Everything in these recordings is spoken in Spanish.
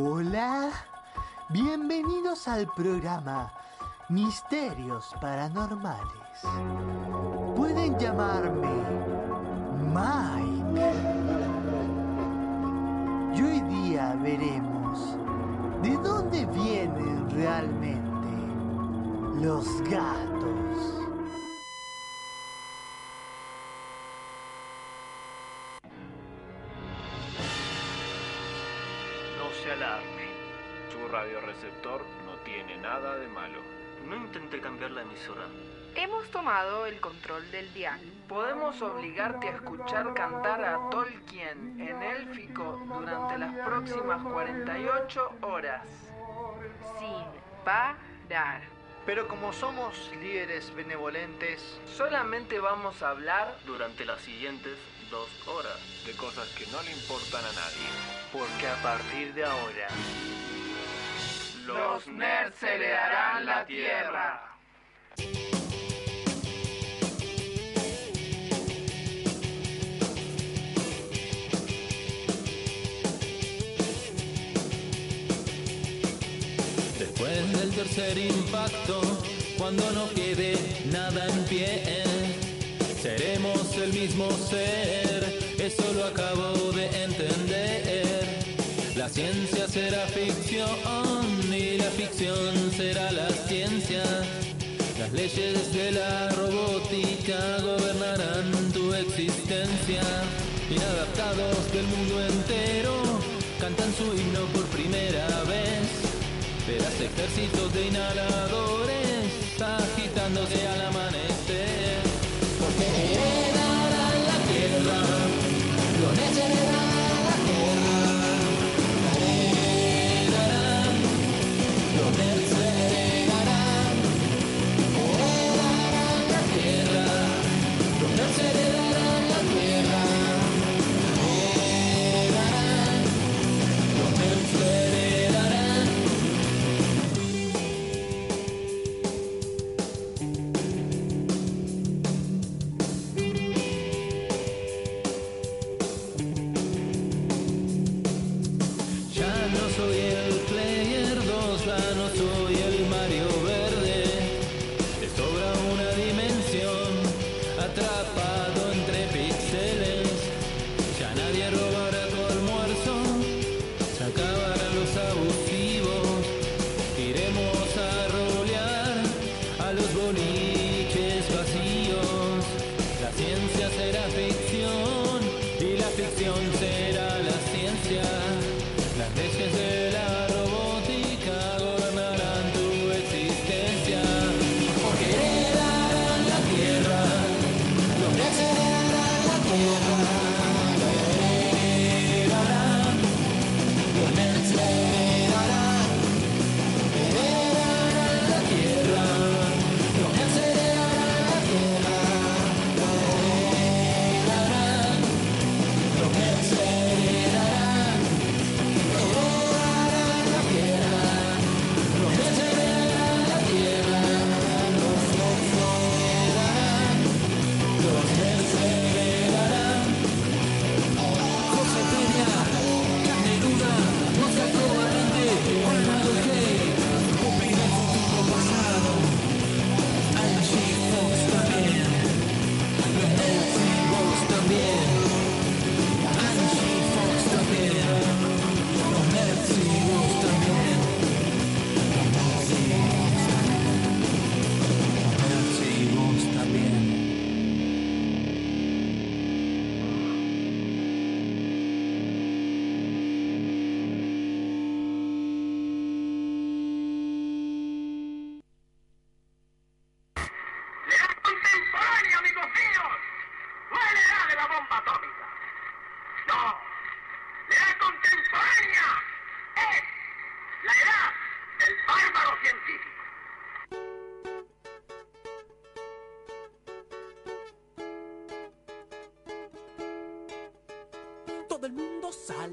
Hola, bienvenidos al programa Misterios Paranormales. Pueden llamarme Mike. Y hoy día veremos de dónde vienen realmente los gatos. Su radioreceptor no tiene nada de malo. No intenté cambiar la emisora. Hemos tomado el control del dial. Podemos obligarte a escuchar cantar a Tolkien en élfico durante las próximas 48 horas. Sin parar. Pero como somos líderes benevolentes, Solamente vamos a hablar Durante las siguientes dos horas. De cosas que no le importan a nadie. porque a partir de ahora Los nerds heredarán la tierra. Después del tercer impacto, cuando no quede nada en pie, seremos el mismo ser, eso lo acabo de entender. La ciencia será ficción y la ficción será la ciencia. Las leyes de la robótica gobernarán tu existencia. Inadaptados del mundo entero cantan su himno por primera vez. Verás ejércitos de inhaladores agitándose al amanecer. Porque heredarán la tierra, los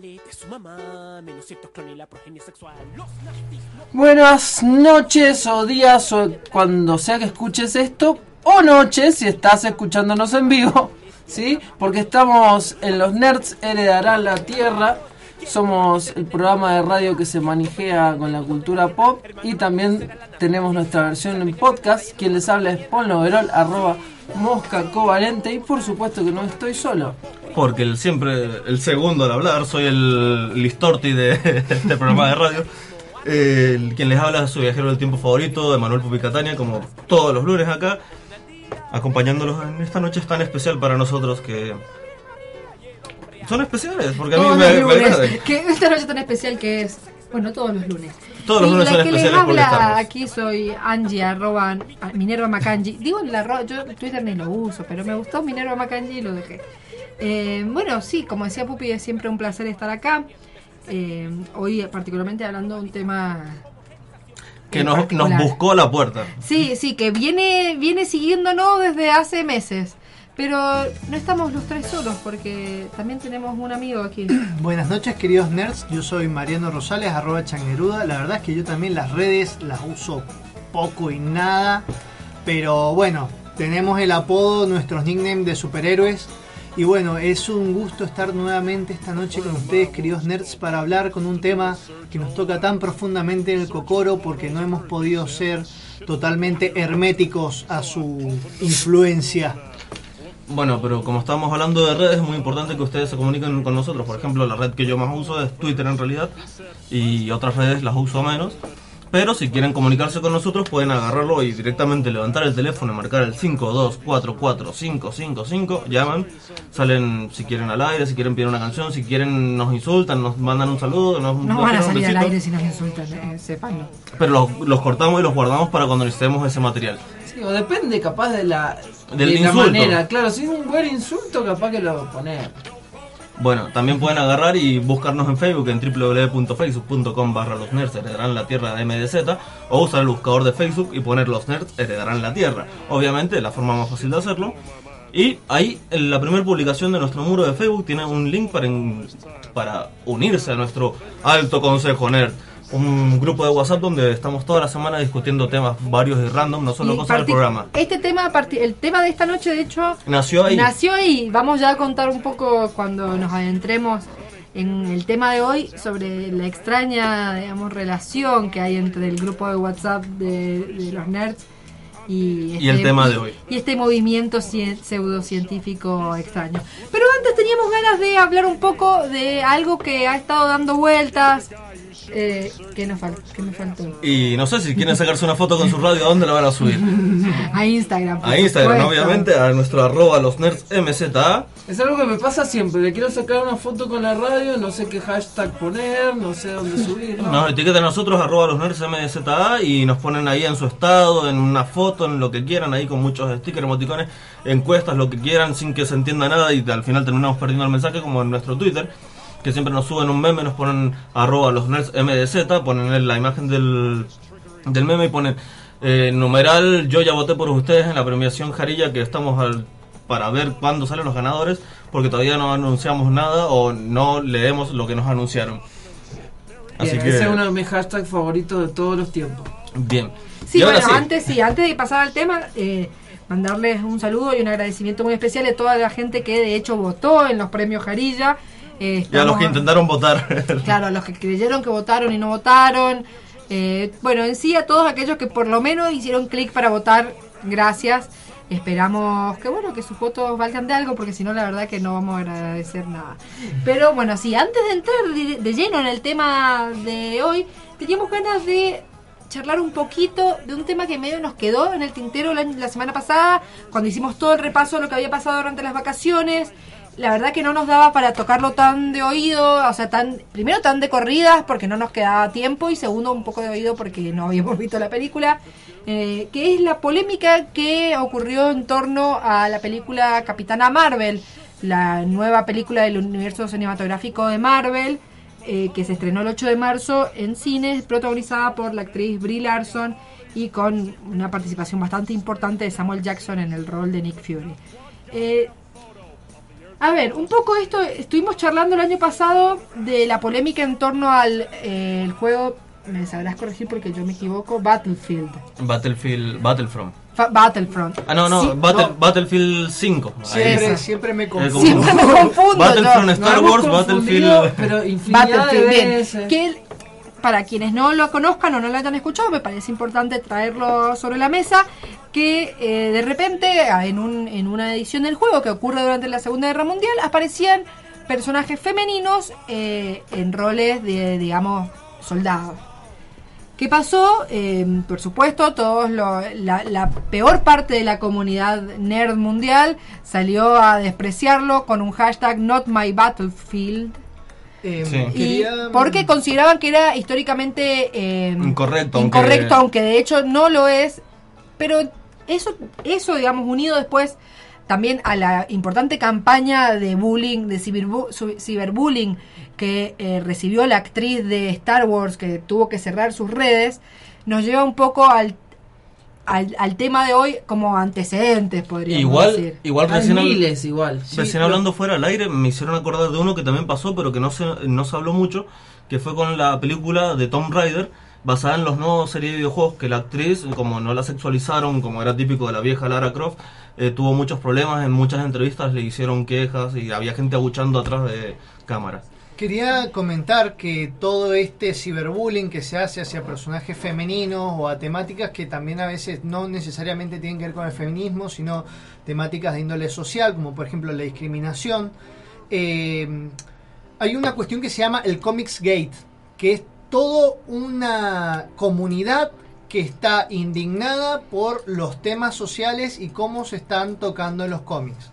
de su mamá, menos ciertos y la progenie sexual. Buenas noches o días o cuando sea que escuches esto, o noches si estás escuchándonos en vivo, ¿sí? Porque estamos en Los Nerds Heredarán la Tierra Somos el programa de radio que se manijea con la cultura pop y también tenemos nuestra versión en podcast. Quien les habla es Paul Noverol, arroba mosca covalente y por supuesto que no estoy solo. Porque el, siempre el segundo al hablar, soy el listorti de este programa de radio. Eh, quien les habla es su viajero del tiempo favorito, de Manuel Pupicatania, como todos los lunes acá, acompañándolos en esta noche tan especial para nosotros que son especiales, porque a mí Todos me, los lunes. Que esta noche tan especial que es. Bueno, todos los lunes. Todos los Y lunes la son que les especiales habla aquí soy Angie, arroba a- Minerva Macangi. Digo en la ro- yo Twitter ni lo uso, pero me gustó Minerva Macangi y lo dejé. Eh, bueno, sí, como decía Pupi, es siempre un placer estar acá. Eh, hoy particularmente hablando de un tema Que nos, nos buscó a la puerta. Sí, sí, que viene, viene siguiéndonos desde hace meses. Pero no estamos los tres solos porque también tenemos un amigo aquí. Buenas noches queridos nerds, yo soy Mariano Rosales, arroba changueruda. La verdad es que yo también las redes las uso poco y nada. Pero bueno, tenemos el apodo, nuestros nicknames de superhéroes. Y bueno, es un gusto estar nuevamente esta noche con ustedes, queridos nerds, para hablar con un tema que nos toca tan profundamente en el cocoro porque no hemos podido ser totalmente herméticos a su influencia. Bueno, pero como estamos hablando de redes, es muy importante que ustedes se comuniquen con nosotros. Por ejemplo, la red que yo más uso es Twitter en realidad, y otras redes las uso menos. Pero si quieren comunicarse con nosotros, pueden agarrarlo y directamente levantar el teléfono y marcar el 5244555. Llaman, salen si quieren al aire, si quieren pedir una canción, si quieren nos insultan, nos mandan un saludo, nos, No nos van a salir al aire si nos insultan, eh, sépanlo. Pero los, los cortamos y los guardamos para cuando necesitemos ese material. Sí, o depende capaz de la, Del de la insulto. manera. Claro, si es un buen insulto, capaz que lo poner. Bueno, también pueden agarrar y buscarnos en Facebook en www.facebook.com barra los nerds heredarán la tierra de MDZ o usar el buscador de Facebook y poner los nerds heredarán la tierra. Obviamente, la forma más fácil de hacerlo. Y ahí, en la primera publicación de nuestro muro de Facebook tiene un link para, para unirse a nuestro alto consejo nerd. Un grupo de WhatsApp donde estamos toda la semana discutiendo temas varios y random, no solo Y cosas del programa. Este tema, el tema de esta noche, de hecho, Nació ahí. nació ahí. Vamos ya a contar un poco cuando nos adentremos en el tema de hoy sobre la extraña, digamos, relación que hay entre el grupo de WhatsApp de, de los nerds y, Y el tema de hoy. Y este movimiento cien- pseudocientífico extraño. Pero antes teníamos ganas de hablar un poco de algo que ha estado dando vueltas. Eh, ¿qué, nos fal- qué me faltó? Y no sé si quieren sacarse una foto con su radio, ¿a dónde la van a subir? A Instagram. A Instagram, supuesto. obviamente, a nuestro arroba los nerds MZA. Es algo que me pasa siempre. Le quiero sacar una foto con la radio, no sé qué hashtag poner, no sé dónde subir. Nos etiquetan a nosotros, arroba los nerds MZA, y nos ponen ahí en su estado, en una foto, en lo que quieran, ahí con muchos stickers, emoticones, encuestas, lo que quieran, sin que se entienda nada, y al final terminamos perdiendo el mensaje, como en nuestro Twitter, que siempre nos suben un meme, nos ponen arroba los nerds MDZ, ponen la imagen del, del meme y ponen eh, numeral, yo ya voté por ustedes en la premiación Jarilla, que estamos al para ver cuándo salen los ganadores, porque todavía no anunciamos nada o no leemos lo que nos anunciaron. Así Bien, que, Ese es uno de mis hashtags favoritos de todos los tiempos. bien. Sí, bueno, sí, antes sí, antes de pasar al tema, eh, mandarles un saludo y un agradecimiento muy especial a toda la gente que de hecho votó en los premios Jarilla. Eh, y a los que intentaron votar. Claro, a los que creyeron que votaron y no votaron. Eh, bueno, en sí a todos aquellos que por lo menos hicieron clic para votar, gracias. Esperamos que bueno que sus votos valgan de algo porque si no la verdad que no vamos a agradecer nada. Pero bueno, sí, antes de entrar de, de lleno en el tema de hoy, teníamos ganas de charlar un poquito de un tema que medio nos quedó en el tintero la, la semana pasada, cuando hicimos todo el repaso de lo que había pasado durante las vacaciones. La verdad que no nos daba para tocarlo tan de oído, o sea, tan primero tan de corridas porque no nos quedaba tiempo y segundo un poco de oído porque no habíamos visto la película, eh, que es la polémica que ocurrió en torno a la película Capitana Marvel, la nueva película del universo cinematográfico de Marvel, eh, que se estrenó el 8 de marzo en cines, protagonizada por la actriz Brie Larson y con una participación bastante importante de Samuel Jackson en el rol de Nick Fury. Eh, a ver, un poco esto, estuvimos charlando el año pasado de la polémica en torno al eh, el juego, me sabrás corregir porque yo me equivoco, Battlefield. Battlefield, Battlefront. Fa- Battlefront. Ah, no, no, Sí, Battle- no. Battlefield 5. Siempre, Eso. siempre me Eh, confundo. Siempre me confundo. Battlefront. Star Wars, Battlefield. Pero Battlefield, bien. Que para quienes no lo conozcan o no lo hayan escuchado, me parece importante traerlo sobre la mesa, que eh, de repente ah, en, un- en una edición del juego que ocurre durante la Segunda Guerra Mundial aparecían personajes femeninos eh, en roles de, digamos, soldados. ¿Qué pasó? Eh, por supuesto, todos la peor parte de la comunidad nerd mundial salió a despreciarlo con un hashtag Not My Battlefield. Eh, Sí. Y quería- porque consideraban que era históricamente eh, Incorrecto, aunque- incorrecto, aunque... de hecho no lo es. Pero eso, eso digamos, unido después también a la importante campaña de bullying, de ciberbu- ciberbullying que eh, recibió la actriz de Star Wars, que tuvo que cerrar sus redes, nos lleva un poco al, al, al tema de hoy como antecedentes, podríamos Igual, decir. igual Hay recién, miles igual. recién hablando fuera del aire me hicieron acordar de uno que también pasó, pero que no se, no se habló mucho, que fue con la película de Tomb Raider, basada en los nuevos series de videojuegos, que la actriz, como no la sexualizaron, como era típico de la vieja Lara Croft, eh, tuvo muchos problemas, en muchas entrevistas le hicieron quejas y había gente aguchando atrás de cámara. Quería comentar que todo este ciberbullying que se hace hacia personajes femeninos o a temáticas que también a veces no necesariamente tienen que ver con el feminismo, sino temáticas de índole social, como por ejemplo la discriminación, eh, hay una cuestión que se llama el Comics Gate, que es toda una comunidad que está indignada por los temas sociales y cómo se están tocando en los cómics.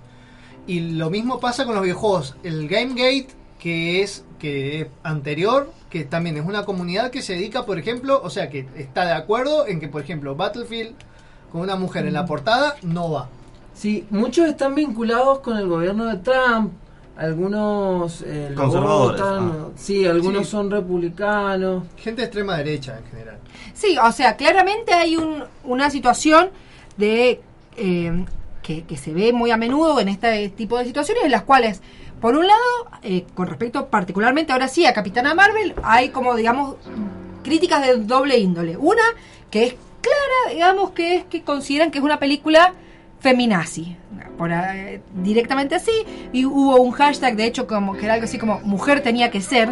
Y lo mismo pasa con los videojuegos. El Gamegate, que es que es anterior, que también es una comunidad que se dedica, por ejemplo, o sea, que está de acuerdo en que, por ejemplo, Battlefield con una mujer en la portada no va. Sí, muchos están vinculados con el gobierno de Trump. Algunos eh, Conservadores, votan, ah. sí, algunos Sí. son republicanos. Gente de extrema derecha en general. Sí, o sea, claramente hay un- una situación de eh, que, que se ve muy a menudo en este tipo de situaciones en las cuales, por un lado, eh, con respecto particularmente ahora sí a Capitana Marvel, hay como, digamos, críticas de doble índole. Una que es clara, digamos, que es que consideran que es una película feminazi, por, eh, directamente así, y hubo un hashtag, de hecho, como que era algo así como mujer tenía que ser,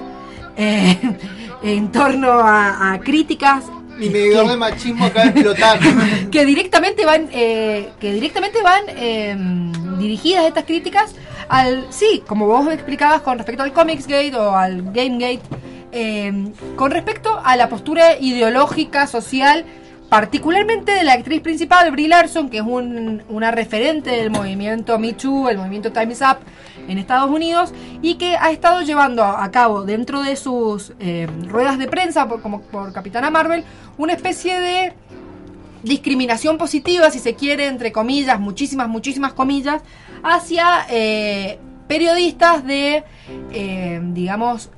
eh, en torno a, a críticas Mi medidor de machismo acaba de explotar. que directamente van eh, que directamente van eh, dirigidas estas críticas al sí como vos explicabas con respecto al Comics Gate o al Game Gate eh, con respecto a la postura ideológica social particularmente de la actriz principal Brie Larson que es un- una referente del movimiento Me Too el movimiento Time Is Up en Estados Unidos y que ha estado llevando a cabo dentro de sus eh, ruedas de prensa por, como por Capitana Marvel una especie de discriminación positiva, si se quiere, entre comillas, muchísimas, muchísimas comillas, hacia eh, periodistas de, eh, digamos,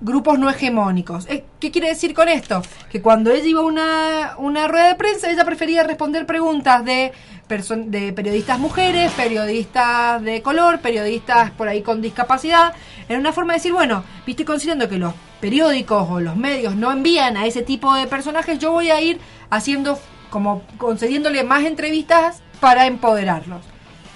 grupos no hegemónicos. Eh, ¿Qué quiere decir con esto? Que cuando ella iba a una, una rueda de prensa, ella prefería responder preguntas de, de periodistas mujeres, periodistas de color, periodistas por ahí con discapacidad, en una forma de decir, bueno, viste, considerando que los periódicos o los medios no envían a ese tipo de personajes, yo voy a ir haciendo como concediéndole más entrevistas para empoderarlos.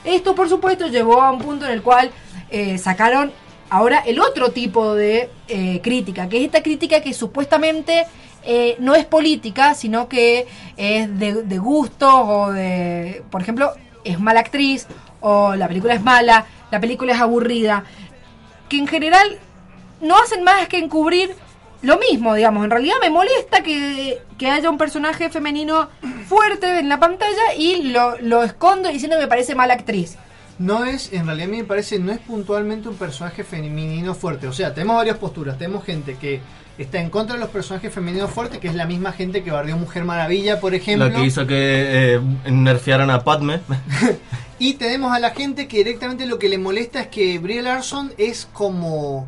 Esto, por supuesto, llevó a un punto en el cual eh, sacaron ahora el otro tipo de eh, crítica, que es esta crítica que supuestamente eh, no es política, sino que es de, de gustos o de, por ejemplo, es mala actriz o la película es mala, la película es aburrida, que en general no hacen más que encubrir lo mismo, digamos. En realidad me molesta que, que haya un personaje femenino fuerte en la pantalla y lo, lo escondo diciendo que me parece mala actriz. No es, en realidad a mí me parece, no es puntualmente un personaje femenino fuerte. O sea, tenemos varias posturas. Tenemos gente que está en contra de los personajes femeninos fuertes, que es la misma gente que bardeó Mujer Maravilla, por ejemplo. La que hizo que eh, nerfearan a Padme. Y tenemos a la gente que directamente lo que le molesta es que Brie Larson es como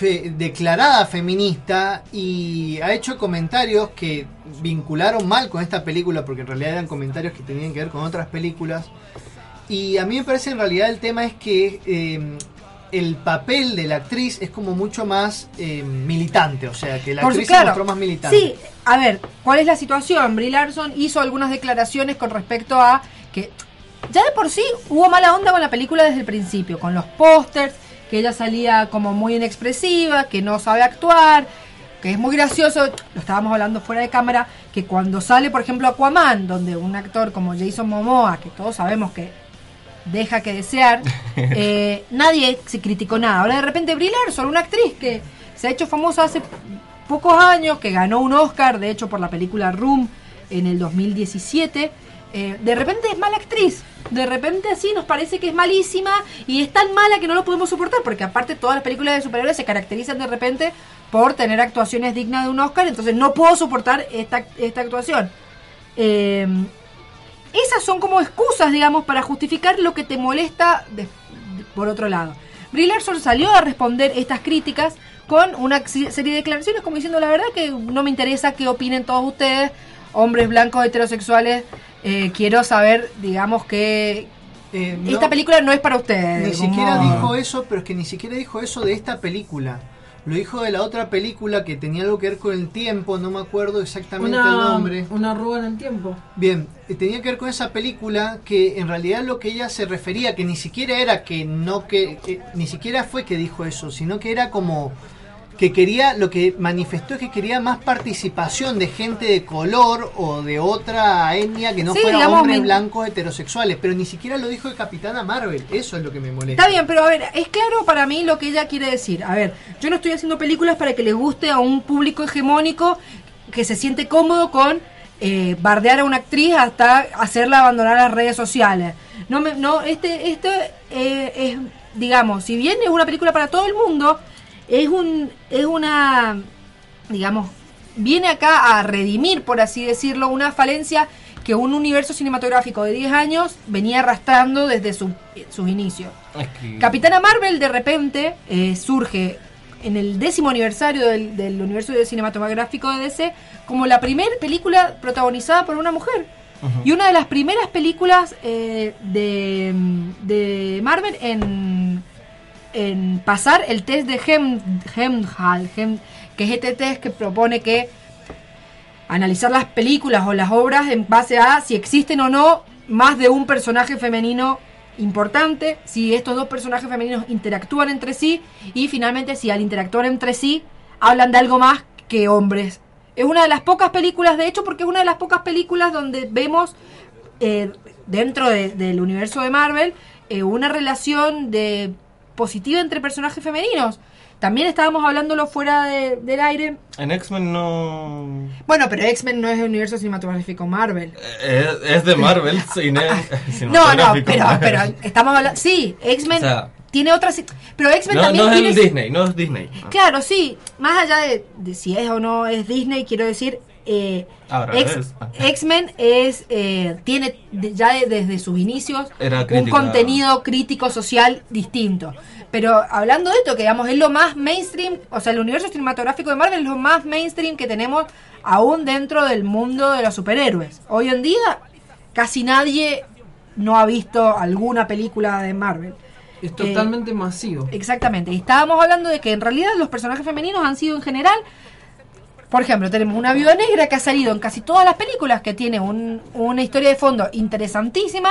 fe- declarada feminista y ha hecho comentarios que vincularon mal con esta película porque en realidad eran comentarios que tenían que ver con otras películas. Y a mí me parece en realidad el tema es que eh, el papel de la actriz es como mucho más eh, militante, o sea, que la Por actriz claro. se mostró más militante. Sí, a ver, ¿cuál es la situación? Brie Larson hizo algunas declaraciones con respecto a que ya de por sí hubo mala onda con la película desde el principio, con los pósters, que ella salía como muy inexpresiva, que no sabe actuar, que es muy gracioso, lo estábamos hablando fuera de cámara, que cuando sale, por ejemplo, Aquaman, donde un actor como Jason Momoa, que todos sabemos que deja que desear, eh, nadie se criticó nada. Ahora de repente Brie Larson, una actriz que se ha hecho famosa hace pocos años, que ganó un Oscar, de hecho, por la película Room en el 2017. Eh, de repente es mala actriz, de repente así nos parece que es malísima y es tan mala que no lo podemos soportar, porque aparte todas las películas de superhéroes se caracterizan de repente por tener actuaciones dignas de un Oscar, entonces no puedo soportar esta, esta actuación. Eh, esas son como excusas, digamos, para justificar lo que te molesta por otro lado. Brie Larson salió a responder estas críticas con una serie de declaraciones como diciendo la verdad que no me interesa qué opinen todos ustedes, hombres blancos heterosexuales, eh, quiero saber, digamos, que Eh, no, esta película no es para ustedes. Ni como- siquiera dijo eso, pero es que ni siquiera dijo eso de esta película. Lo dijo de la otra película que tenía algo que ver con el tiempo, no me acuerdo exactamente el nombre. una arruga en el tiempo. Bien, eh, tenía que ver con esa película que en realidad lo que ella se refería, que ni siquiera era que no que, que- ni siquiera fue que dijo eso, sino que era como que quería, lo que manifestó es que quería más participación de gente de color o de otra etnia que no Sí, fuera digamos, hombres blancos heterosexuales, pero ni siquiera lo dijo de Capitana Marvel, eso es lo que me molesta. Está bien, pero a ver, es claro para mí lo que ella quiere decir. A ver, yo no estoy haciendo películas para que le guste a un público hegemónico que se siente cómodo con eh, bardear a una actriz hasta hacerla abandonar las redes sociales. No, me, no, este, este eh, es, digamos, si bien es una película para todo el mundo, es un, es una, digamos, viene acá a redimir, por así decirlo, una falencia que un universo cinematográfico de 10 años venía arrastrando desde su- sus inicios. Es que- Capitana Marvel de repente eh, surge en el décimo aniversario del, del universo cinematográfico de DC como la primera película protagonizada por una mujer. Y una de las primeras películas eh, de, de Marvel en, en pasar el test de Hem, Hemhal, Hem- que es este test que propone que analizar las películas o las obras en base a si existen o no más de un personaje femenino importante, si estos dos personajes femeninos interactúan entre sí y finalmente si al interactuar entre sí hablan de algo más que hombres. Es una de las pocas películas, de hecho, porque es una de las pocas películas donde vemos eh, dentro de- del universo de Marvel eh, una relación de positiva entre personajes femeninos. También estábamos hablándolo fuera de- del aire. En X-Men no. Bueno, pero X-Men no es el universo cinematográfico Marvel. Es, es de Marvel, cine, No, no, cinematográfico. pero, pero estamos hablando. Sí, X-Men O sea, tiene otras. Pero X-Men no, también no es tiene. Disney, no es Disney. Claro, sí. Más allá de, de si es o no es Disney, quiero decir. Eh, es. X-Men es eh, tiene de- ya de- desde sus inicios Era un contenido crítico social distinto. Pero hablando de esto, que digamos es lo más mainstream, o sea, el universo cinematográfico de Marvel es lo más mainstream que tenemos aún dentro del mundo de los superhéroes. Hoy en día casi nadie no ha visto alguna película de Marvel. Es Eh, totalmente masivo. Exactamente. Y estábamos hablando de que en realidad los personajes femeninos han sido en general. Por ejemplo, tenemos una viuda negra que ha salido en casi todas las películas, que tiene un- una historia de fondo interesantísima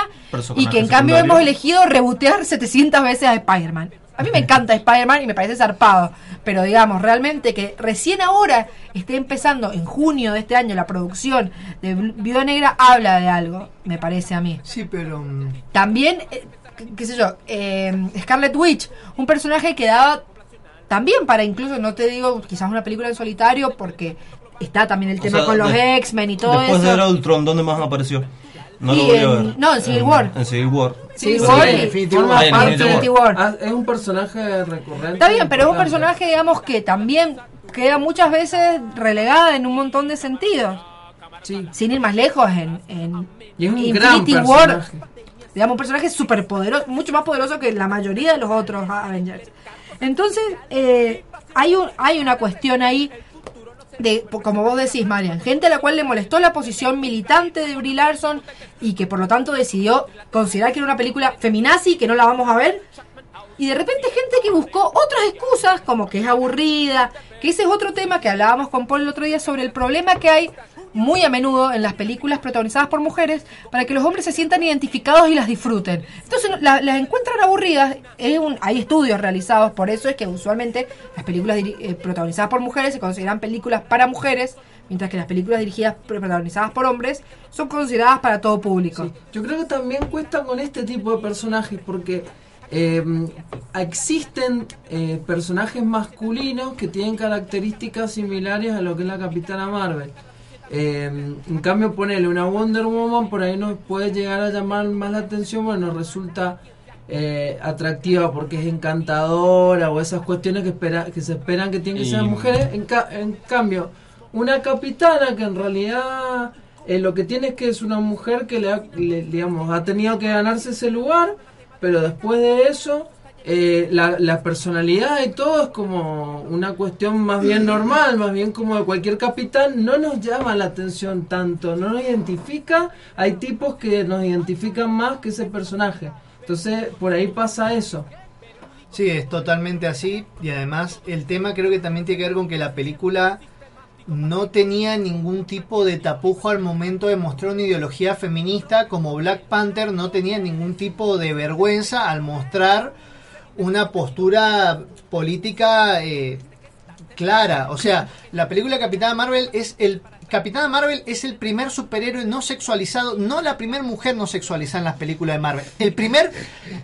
y que en cambio secundario. hemos elegido rebotear 700 veces a Spider-Man. A mí me encanta Spider-Man y me parece zarpado, pero digamos, realmente que recién ahora esté empezando en junio de este año la producción de Viuda Negra habla de algo, me parece a mí. Sí, pero. mm, También, eh, qué- qué sé yo, eh, Scarlet Witch, un personaje que daba también para incluso, no te digo quizás una película en solitario, porque está también el O tema sea, con los de- X-Men y todo Después eso. de ver a Ultron, ¿dónde más apareció? No a en- ver. no, en Civil War. En Civil War. Civil War sí, Infinity War. Ah, Infinity War. Ah, Es un personaje recurrente. Está bien, pero es un personaje, digamos, que también queda muchas veces relegada en un montón de sentidos. Sí. Sin ir más lejos, en, en Y es un gran Infinity War, personaje. digamos, un personaje súper poderoso, mucho más poderoso que la mayoría de los otros Avengers. Entonces, eh, hay, un, hay una cuestión ahí de, como vos decís, Marian, gente a la cual le molestó la posición militante de Brie Larson y que por lo tanto decidió considerar que era una película feminazi, que no la vamos a ver. y de repente gente que buscó otras excusas, como que es aburrida, que ese es otro tema que hablábamos con Paul el otro día sobre el problema que hay muy a menudo en las películas protagonizadas por mujeres para que los hombres se sientan identificados y las disfruten. Entonces la- las encuentran aburridas, es un, hay estudios realizados, por eso es que usualmente las películas eh, protagonizadas por mujeres se consideran películas para mujeres, mientras que las películas dirigidas protagonizadas por hombres son consideradas para todo público. Yo creo que también cuesta con este tipo de personajes porque eh, existen eh, personajes masculinos que tienen características similares a lo que es la Capitana Marvel. Eh, en cambio, ponerle una Wonder Woman por ahí nos puede llegar a llamar más la atención, bueno, resulta eh, atractiva porque es encantadora o esas cuestiones que, espera, que se esperan que tienen que ser mujeres. En, ca- en cambio, una capitana que en realidad eh, lo que tiene es que es una mujer que le, ha, le- digamos, ha tenido que ganarse ese lugar, pero después de eso, eh, la, personalidad y todo es como una cuestión más bien normal, más bien como de cualquier capitán, no nos llama la atención tanto, no nos identifica, hay tipos que nos identifican más que ese personaje. Entonces, por ahí pasa eso. Sí, es totalmente así. Y además, el tema creo que también tiene que ver con que la película no tenía ningún tipo de tapujo al momento de mostrar una ideología feminista, como Black Panther no tenía ningún tipo de vergüenza al mostrar una postura política eh, clara. O sea, la película Capitana Marvel es el Capitana Marvel es el primer superhéroe no sexualizado, no la primera mujer no sexualizada en las películas de Marvel, el primer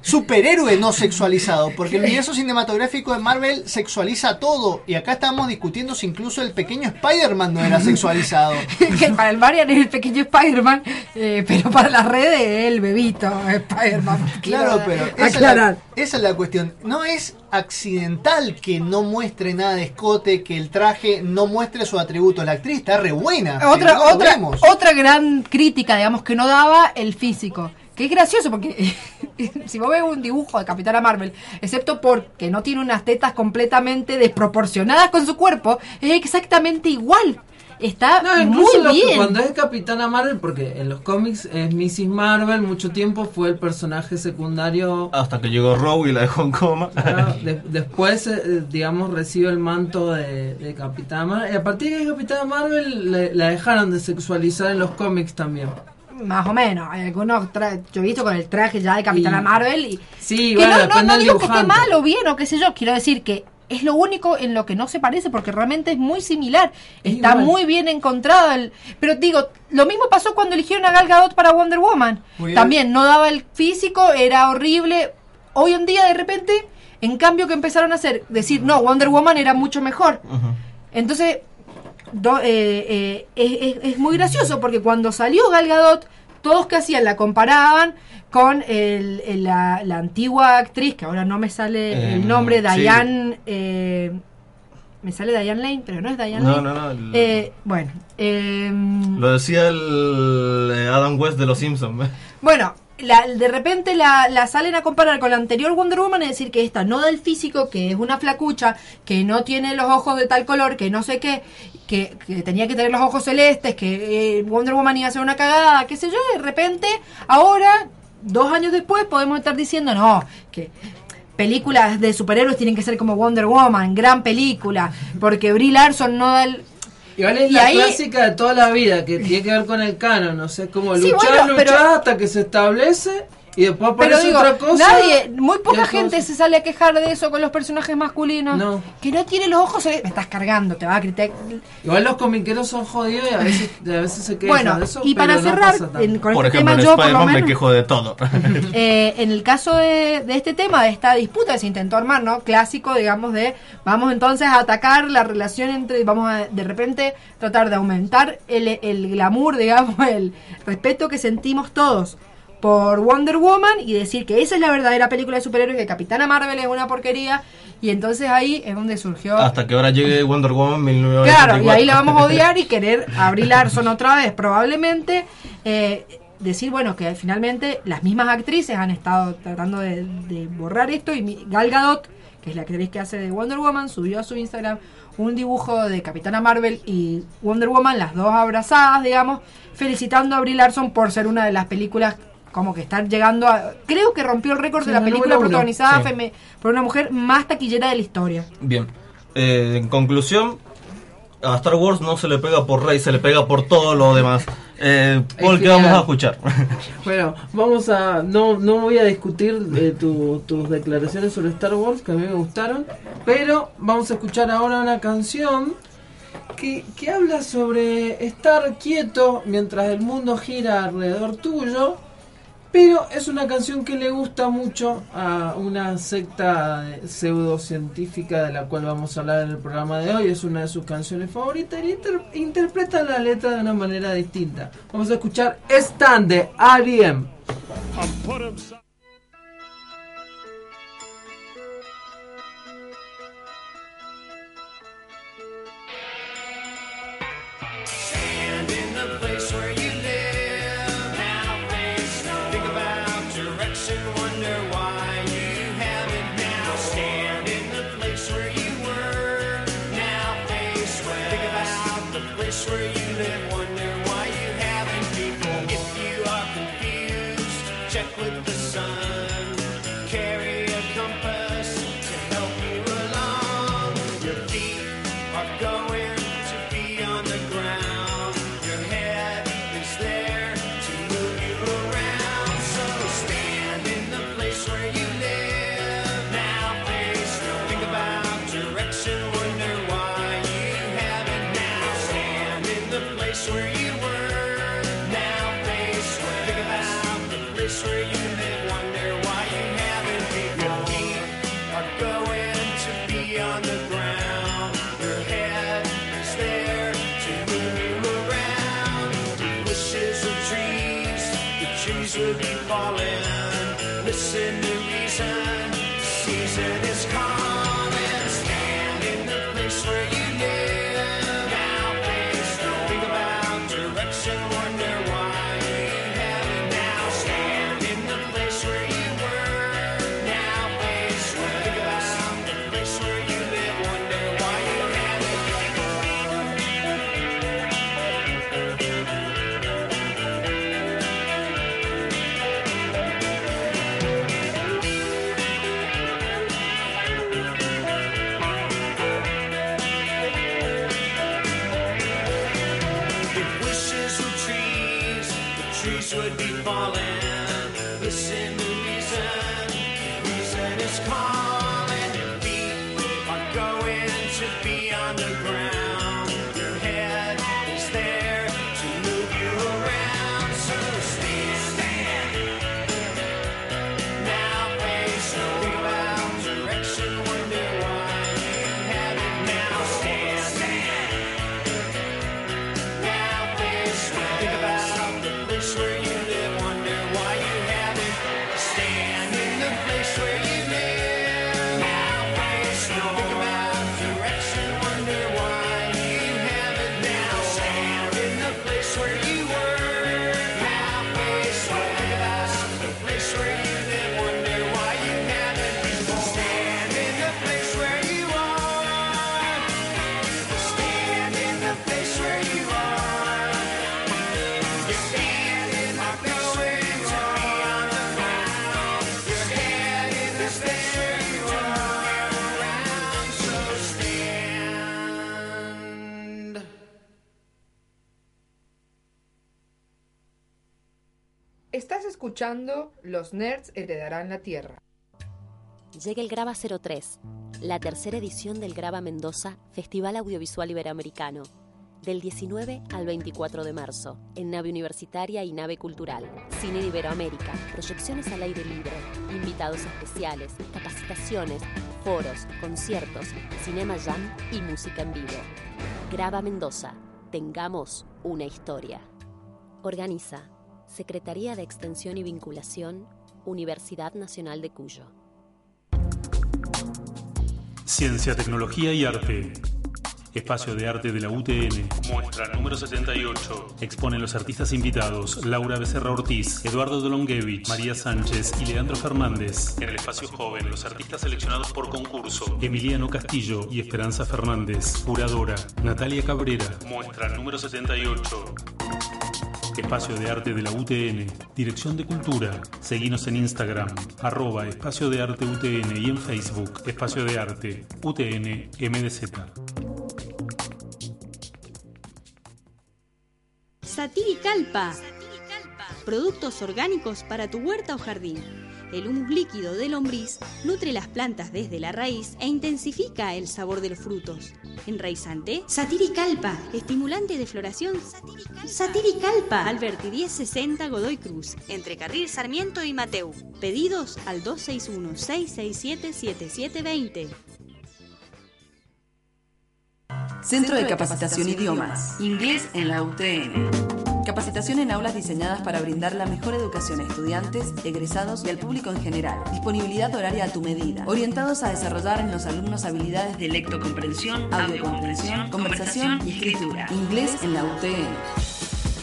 superhéroe no sexualizado, porque el universo cinematográfico de Marvel sexualiza todo, y acá estamos discutiendo si incluso el pequeño Spider-Man no era sexualizado. que para el Marian es el pequeño Spider-Man, eh, pero para las redes es el bebito Spider-Man. Claro, pero esa es, la, esa es la cuestión. No es accidental que no muestre nada de escote, que el traje no muestre su atributo. La actriz está re buena. Otra, no otra, otra gran crítica, digamos, que no daba el físico. Que es gracioso porque si vos ves un dibujo de Capitana Marvel, excepto porque no tiene unas tetas completamente desproporcionadas con su cuerpo, es exactamente igual. Está No, incluso muy bien. cuando es Capitana Marvel, porque en los cómics es Mrs. Marvel, mucho tiempo fue el personaje secundario. Hasta que llegó Rogue y la dejó en coma. Claro, de- después, eh, digamos, recibe el manto de, de Capitana Marvel. Y a partir de que es Capitana Marvel, le- la dejaron de sexualizar en los cómics también. Más o menos. Hay algunos tra- yo he visto con el traje ya de Capitana Y- Marvel y Sí, que bueno, no, digo que esté mal o bien o qué sé yo, quiero decir que es lo único en lo que no se parece porque realmente es muy similar, está igual. muy bien encontrado, el, pero digo, lo mismo pasó cuando eligieron a Gal Gadot para Wonder Woman, Muy bien. también no daba el físico, era horrible, hoy en día de repente, en cambio que empezaron a hacer, decir, no, Wonder Woman era mucho mejor, entonces do- eh, eh, es, es- es muy gracioso porque cuando salió Gal Gadot, todos que hacían la comparaban con el- el- la, la antigua actriz, que ahora no me sale Eh, el nombre, sí. Diane... eh, me sale Diane Lane, pero no es Diane No, Lane. no, no, el- Eh, bueno, eh, Lo decía el eh, Adam West de los Simpsons. bueno, la- de repente la, la salen a comparar con la anterior Wonder Woman y decir que esta no da el físico, que es una flacucha, que no tiene los ojos de tal color, que no sé qué, que, que tenía que tener los ojos celestes, que eh, Wonder Woman iba a ser una cagada, qué sé yo, de repente, ahora, dos años después, podemos estar diciendo, no, que películas de superhéroes tienen que ser como Wonder Woman, gran película, porque Brie Larson no da el... Igual es Y la ahí- clásica de toda la vida, que tiene que ver con el canon, o sea, como Sí, luchar, pero- luchar hasta que se establece y después Pero digo, otra cosa. nadie, muy poca gente cosa. se sale a quejar de eso con los personajes masculinos. No. Que no tiene los ojos, me estás cargando, te va a criticar. Igual los comiqueros son jodidos y a veces, a veces se quejan Bueno, de eso. y para no cerrar, en- con Por este ejemplo, tema en yo por lo Spider-Man me menos, quejo de todo. eh, en el caso de, de este tema, de esta disputa que se intentó armar, ¿no? Clásico, digamos, de vamos entonces a atacar la relación entre, vamos a de repente tratar de aumentar el, el glamour, digamos, el respeto que sentimos todos por Wonder Woman y decir que esa es la verdadera película de superhéroes, que Capitana Marvel es una porquería, y entonces ahí es donde surgió... Hasta que ahora llegue Wonder Woman Claro, 1984. y ahí la vamos a odiar y querer abrir Larson otra vez, probablemente. eh, decir, bueno, que finalmente las mismas actrices han estado tratando de, de borrar esto y mi- Gal Gadot, que es la actriz que hace de Wonder Woman, subió a su Instagram un dibujo de Capitana Marvel y Wonder Woman, las dos abrazadas, digamos, felicitando a Brie Larson por ser una de las películas como que estar llegando a... Creo que rompió el récord Sí, de la película protagonizada Sí. por una mujer más taquillera de la historia. Bien. Eh, en conclusión, a Star Wars no se le pega por Rey, se le pega por todo lo demás. Eh, Paul, ¿qué vamos a escuchar? Bueno, vamos a. No, no voy a discutir eh, tu- tus declaraciones sobre Star Wars, que a mí me gustaron. Pero vamos a escuchar ahora una canción que, que habla sobre estar quieto mientras el mundo gira alrededor tuyo. Pero es una canción que le gusta mucho a una secta pseudocientífica de la cual vamos a hablar en el programa de hoy. Es una de sus canciones favoritas y inter- interpreta la letra de una manera distinta. Vamos a escuchar Stand de R.E.M. Estás escuchando Los Nerds Heredarán la Tierra. Llega el Graba 03, la tercera edición del Graba Mendoza Festival Audiovisual Iberoamericano, del 19 al 24 de marzo, en nave universitaria y nave cultural. Cine Iberoamérica, proyecciones al aire libre, invitados especiales, capacitaciones, foros, conciertos, cinema jam y música en vivo. Graba Mendoza, tengamos una historia. Organiza Secretaría de Extensión y Vinculación, Universidad Nacional de Cuyo. Ciencia, tecnología y arte. Espacio de arte de la UTN. Muestra número 78. Exponen los artistas invitados Laura Becerra Ortiz, Eduardo Dolonguevich, María Sánchez y Leandro Fernández. En el espacio joven, los artistas seleccionados por concurso Emiliano Castillo y Esperanza Fernández. Curadora Natalia Cabrera. Muestra número 78. Espacio de Arte de la UTN, Dirección de Cultura. Seguinos en Instagram, arroba Espacio de Arte UTN y en Facebook, Espacio de Arte UTN MDZ. Satiricalpa. Productos orgánicos para tu huerta o jardín. El humus líquido de lombriz nutre las plantas desde la raíz e intensifica el sabor de los frutos. Enraizante, Satiricalpa. Estimulante de floración, Satiricalpa. Alberti 1060 Godoy Cruz, entre Carril Sarmiento y Mateu. Pedidos al 261-667-7720. Centro de Capacitación Idiomas. Inglés en la UTN. Capacitación en aulas diseñadas para brindar la mejor educación a estudiantes, egresados y al público en general. Disponibilidad horaria a tu medida. Orientados a desarrollar en los alumnos habilidades de lectocomprensión, audiocomprensión, conversación y escritura. Inglés en la UTN.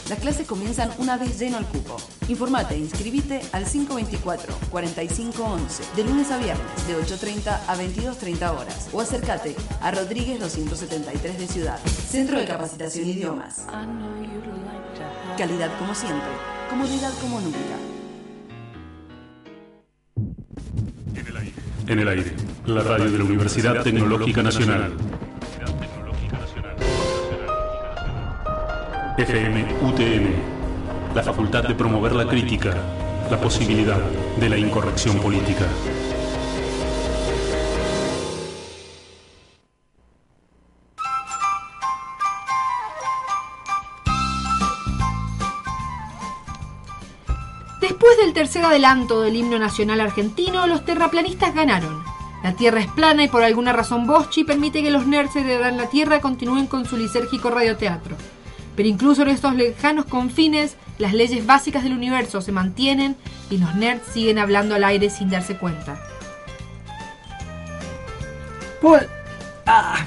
Las clases comienzan una vez lleno el cupo. Informate e inscribite al 524-4511 de lunes a viernes de 8.30 a 22.30 horas o acércate a Rodríguez 273 de Ciudad. Centro de Capacitación Idiomas. Calidad como siempre, comodidad como nunca. En el aire, la radio de la Universidad Tecnológica Nacional. FM UTN, la facultad de promover la crítica, la posibilidad de la incorrección política. Después del tercer adelanto del himno nacional argentino, los terraplanistas ganaron. La Tierra es plana y por alguna razón Boschi permite que los nerds heredan la Tierra continúen con su lisérgico radioteatro. Pero incluso en estos lejanos confines, las leyes básicas del universo se mantienen y los nerds siguen hablando al aire sin darse cuenta. Paul, ah,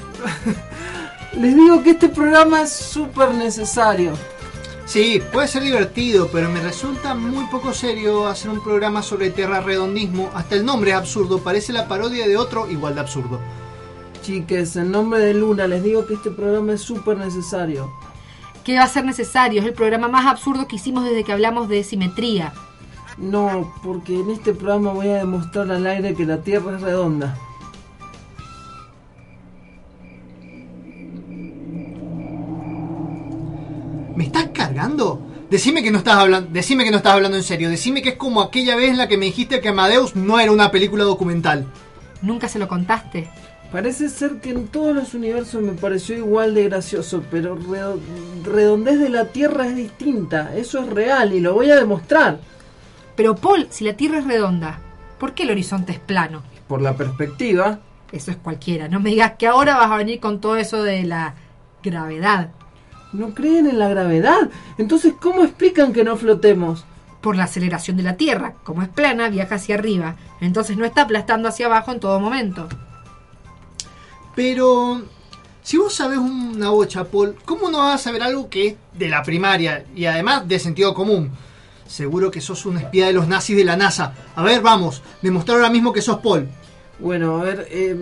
les digo que este programa es súper necesario. Sí, puede ser divertido, pero me resulta muy poco serio hacer un programa sobre terrarredondismo. Hasta el nombre es absurdo, parece la parodia de otro igual de absurdo. Chiques, en nombre de Luna les digo que este programa es súper necesario. ¿Qué va a ser necesario? Es el programa más absurdo que hicimos desde que hablamos de simetría. No, porque en este programa voy a demostrar al aire que la Tierra es redonda. ¿Me estás cargando? Decime que no estás hablando, decime que no estás hablando en serio. Decime que es como aquella vez en la que me dijiste que Amadeus no era una película documental. Nunca se lo contaste. Parece ser que en todos los universos me pareció igual de gracioso, pero redo- redondez de la Tierra es distinta. Eso es real y lo voy a demostrar. Pero Paul, si la Tierra es redonda, ¿por qué el horizonte es plano? Por la perspectiva. Eso es cualquiera. No me digas que ahora vas a venir con todo eso de la gravedad. ¿No creen en la gravedad? Entonces, ¿cómo explican que no flotemos? Por la aceleración de la Tierra. Como es plana, viaja hacia arriba. Entonces no está aplastando hacia abajo en todo momento. Pero si vos sabés una bocha, Paul, ¿cómo no vas a saber algo que es de la primaria y además de sentido común? Seguro que sos un espía de los nazis de la NASA. A ver, vamos, demostrar ahora mismo que sos Paul. Bueno, a ver, eh,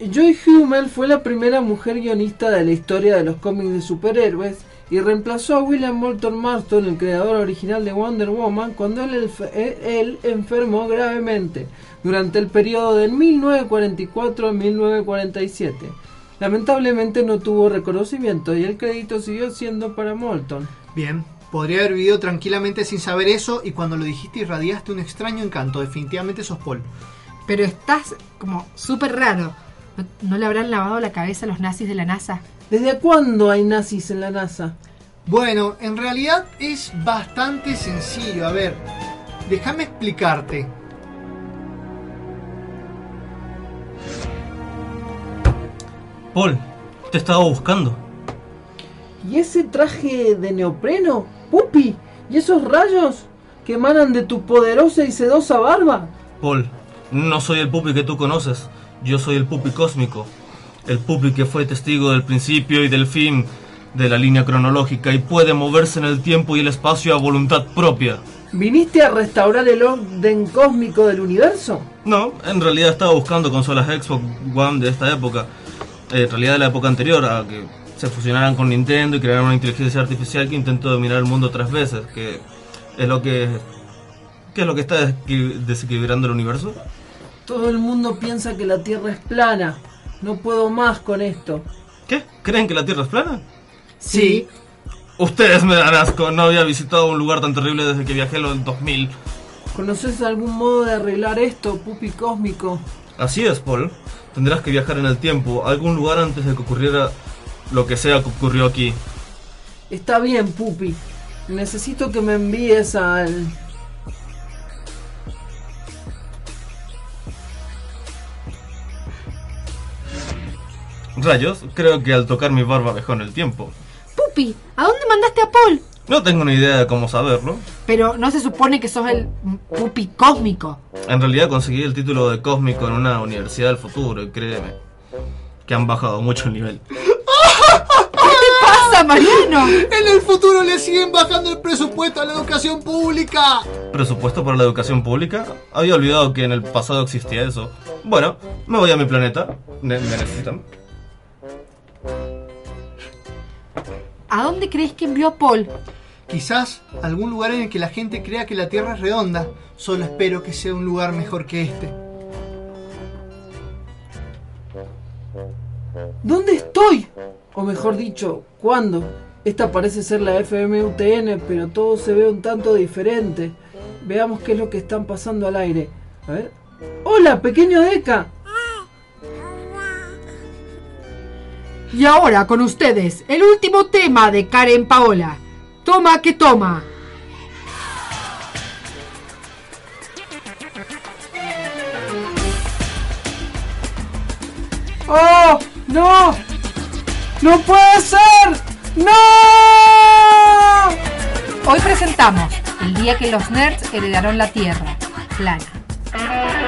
Joy Hummel fue la primera mujer guionista de la historia de los cómics de superhéroes y reemplazó a William Moulton Marston, el creador original de Wonder Woman, cuando él, eh, él enfermó gravemente durante el periodo de 1944 a 1947. Lamentablemente no tuvo reconocimiento y el crédito siguió siendo para Moulton. Bien, podría haber vivido tranquilamente sin saber eso y cuando lo dijiste irradiaste un extraño encanto. Definitivamente sos Paul. Pero estás como súper raro. ¿No, no le habrán lavado la cabeza a los nazis de la NASA? ¿Desde cuándo hay nazis en la NASA? Bueno, en realidad es bastante sencillo. A ver, déjame explicarte. Paul, te estaba buscando. ¿Y ese traje de neopreno? ¡Pupi! ¿Y esos rayos que emanan de tu poderosa y sedosa barba? Paul, no soy el pupi que tú conoces. Yo soy el pupi cósmico. El pupi que fue testigo del principio y del fin de la línea cronológica y puede moverse en el tiempo y el espacio a voluntad propia. ¿Viniste a restaurar el orden cósmico del universo? No, en realidad estaba buscando consolas Xbox One de esta época. Eh, En realidad de la época anterior a que se fusionaran con Nintendo y crearan una inteligencia artificial que intentó dominar el mundo tres veces, que es lo que, ¿qué es lo que está desequil- desequilibrando el universo. Todo el mundo piensa que la Tierra es plana. No puedo más con esto. ¿Qué? ¿Creen que la Tierra es plana? Sí. Ustedes me dan asco, no había visitado un lugar tan terrible desde que viajé en los 2000. ¿Conoces algún modo de arreglar esto, pupi cósmico? Así es, Paul. Tendrás que viajar en el tiempo, a algún lugar antes de que ocurriera lo que sea que ocurrió aquí. Está bien, pupi. Necesito que me envíes al... Rayos, creo que al tocar mi barba viajó en el tiempo. Pupi, ¿a dónde mandaste a Paul? No tengo ni idea de cómo saberlo. Pero no se supone que sos el Pupi cósmico. En realidad conseguí el título de cósmico en una universidad del futuro y créeme que han bajado mucho el nivel. ¿Qué te pasa, Mariano? En el futuro le siguen bajando el presupuesto a la educación pública. ¿Presupuesto para la educación pública? Había olvidado que en el pasado existía eso. Bueno, me voy a mi planeta. Ne- ¿Me necesitan? ¿A dónde crees que envió a Paul? Quizás algún lugar en el que la gente crea que la Tierra es redonda. Solo espero que sea un lugar mejor que este. ¿Dónde estoy? O mejor dicho, ¿cuándo? Esta parece ser la FMUTN, pero todo se ve un tanto diferente. Veamos qué es lo que están pasando al aire. A ver. ¡Hola, pequeño Deca! Y ahora con ustedes, el último tema de Karen Paola. Toma que toma. ¡Oh! ¡No! ¡No puede ser! ¡No! Hoy presentamos el día que los nerds heredaron la Tierra, plana.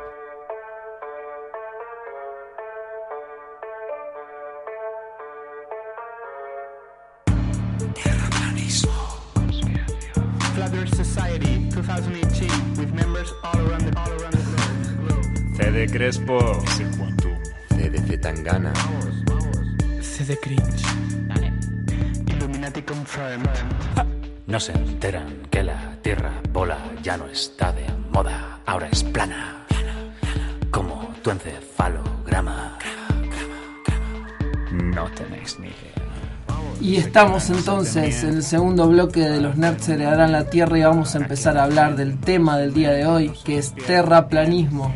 All around the globe. CD Crespo. CDC Tangana. CD Cringe. Illuminati confirmed. No se enteran que la Tierra bola ya no está de moda, ahora es plana. Como tu encefalograma. No tenéis ni idea. Y estamos entonces en el segundo bloque de los nerds heredarán la Tierra y vamos a empezar a hablar del tema del día de hoy, que es terraplanismo.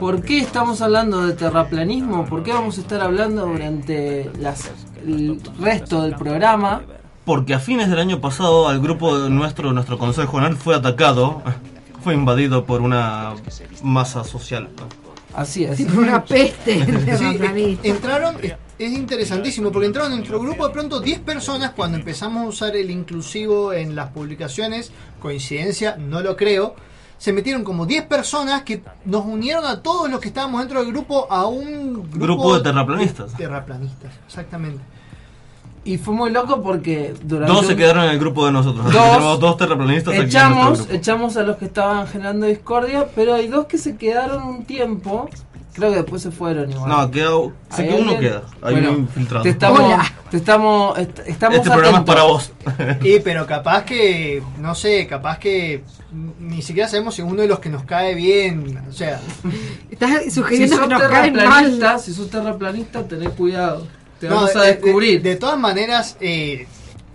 ¿Por qué estamos hablando de terraplanismo? ¿Por qué vamos a estar hablando durante las, el resto del programa? Porque a fines del año pasado al grupo de nuestro, nuestro consejo nerd fue atacado, fue invadido por una masa social. Así es. Una peste. Sí, terraplanista. entraron, es, es interesantísimo, porque entraron en nuestro grupo de pronto 10 personas cuando empezamos a usar el inclusivo en las publicaciones, coincidencia, no lo creo, se metieron como 10 personas que nos unieron a todos los que estábamos dentro del grupo a un grupo, Grupo de terraplanistas. terraplanistas, exactamente. Y fue muy loco porque durante Dos se un- quedaron en el grupo de nosotros. Dos. dos terraplanistas aquí en nuestro echamos, grupo. echamos a los que estaban generando discordia, pero hay dos que se quedaron un tiempo. Creo que después se fueron igual. No, queda, sé ¿Hay que uno alguien? queda. Hay Bueno, un infiltrado. Te estamos, te estamos, est- estamos Este programa es para vos. Y pero capaz que, no sé, capaz que ni siquiera sabemos si uno de los que nos cae bien, o sea... Estás Si sugiriendo sos que nos caen terraplanista, mal. si sos terraplanista, tenés cuidado. Te No, vamos a de- de- descubrir. De, todas maneras, eh,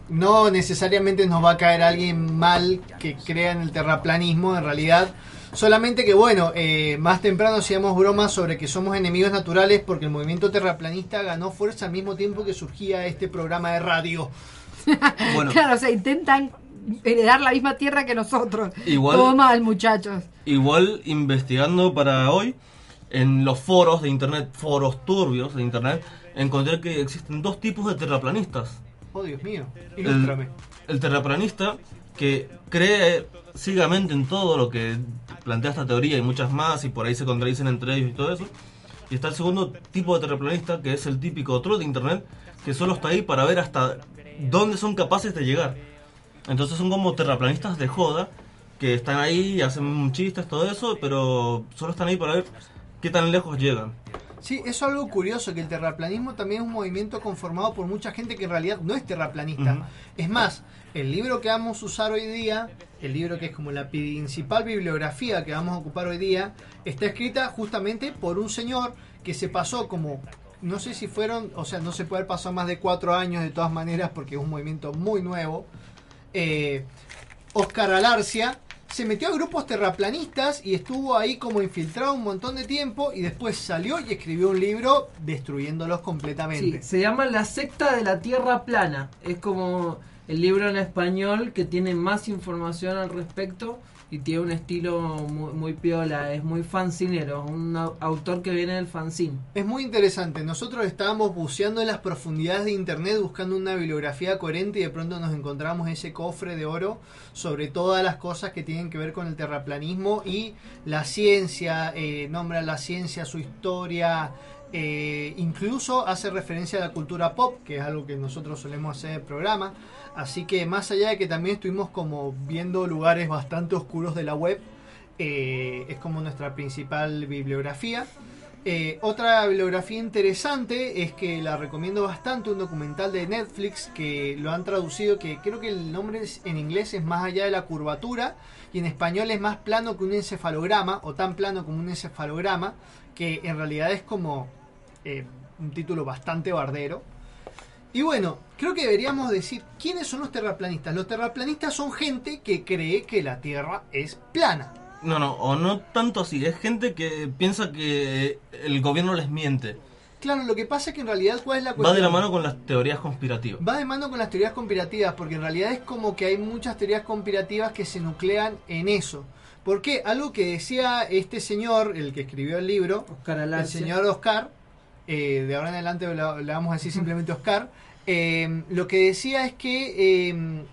no necesariamente nos va a caer alguien mal que crea en el terraplanismo, en realidad. Solamente que, bueno, eh, más temprano hacíamos bromas sobre que somos enemigos naturales porque el movimiento terraplanista ganó fuerza al mismo tiempo que surgía este programa de radio. Bueno. Claro, o sea, intentan heredar la misma tierra que nosotros. Igual- Todo mal, muchachos. Igual investigando para hoy, en los foros de internet, foros turbios de internet, encontré que existen dos tipos de terraplanistas. Oh, Dios mío, El, ilústrame. el terraplanista que cree ciegamente en todo lo que plantea esta teoría y muchas más, y por ahí se contradicen entre ellos y todo eso. Y está el segundo tipo de terraplanista, que es el típico troll de internet, que solo está ahí para ver hasta dónde son capaces de llegar. Entonces son como terraplanistas de joda, que están ahí hacen chistes, todo eso, pero solo están ahí para ver qué tan lejos llegan. Sí, eso es algo curioso, que el terraplanismo también es un movimiento conformado por mucha gente que en realidad no es terraplanista. Ujú. Es más, el libro que vamos a usar hoy día, el libro que es como la principal bibliografía que vamos a ocupar hoy día, está escrita justamente por un señor que se pasó como, no sé si fueron, o sea, no se puede haber pasado más de cuatro años de todas maneras porque es un movimiento muy nuevo. Eh, Oscar Alarcia se metió a grupos terraplanistas y estuvo ahí como infiltrado un montón de tiempo y después salió y escribió un libro destruyéndolos Sí, completamente. se llama La secta de la Tierra plana. Es como el libro en español que tiene más información al respecto y tiene un estilo muy, muy piola, es muy fancinero, un au- autor que viene del fanzine. Es muy interesante. Nosotros estábamos buceando en las profundidades de internet buscando una bibliografía coherente y de pronto nos encontramos ese cofre de oro sobre todas las cosas que tienen que ver con el terraplanismo y la ciencia, eh, nombra la ciencia, su historia, eh, incluso hace referencia a la cultura pop, que es algo que nosotros solemos hacer en el programa. Así que más allá de que también estuvimos como viendo lugares bastante oscuros de la web, eh, es como nuestra principal bibliografía. Eh, otra bibliografía interesante es que la recomiendo bastante, un documental de Netflix que lo han traducido, que creo que el nombre en inglés es Más allá de la curvatura y en español es más plano que un encefalograma o tan plano como un encefalograma, que en realidad es como eh, un título bastante bardero. Y bueno, creo que deberíamos decir quiénes son los terraplanistas. Los terraplanistas son gente que cree que la Tierra es plana. No, no, o no tanto así. Es gente que piensa que el gobierno les miente. Claro, lo que pasa es que en realidad, ¿cuál es la Va cuestión? de la mano con las teorías conspirativas. Va de mano con las teorías conspirativas, porque en realidad es como que hay muchas teorías conspirativas que se nuclean en eso. ¿Por qué? Algo que decía este señor, el que escribió el libro, Oscar el señor Oscar, eh, de ahora en adelante le, vamos a decir simplemente Oscar, eh, lo que decía es que eh,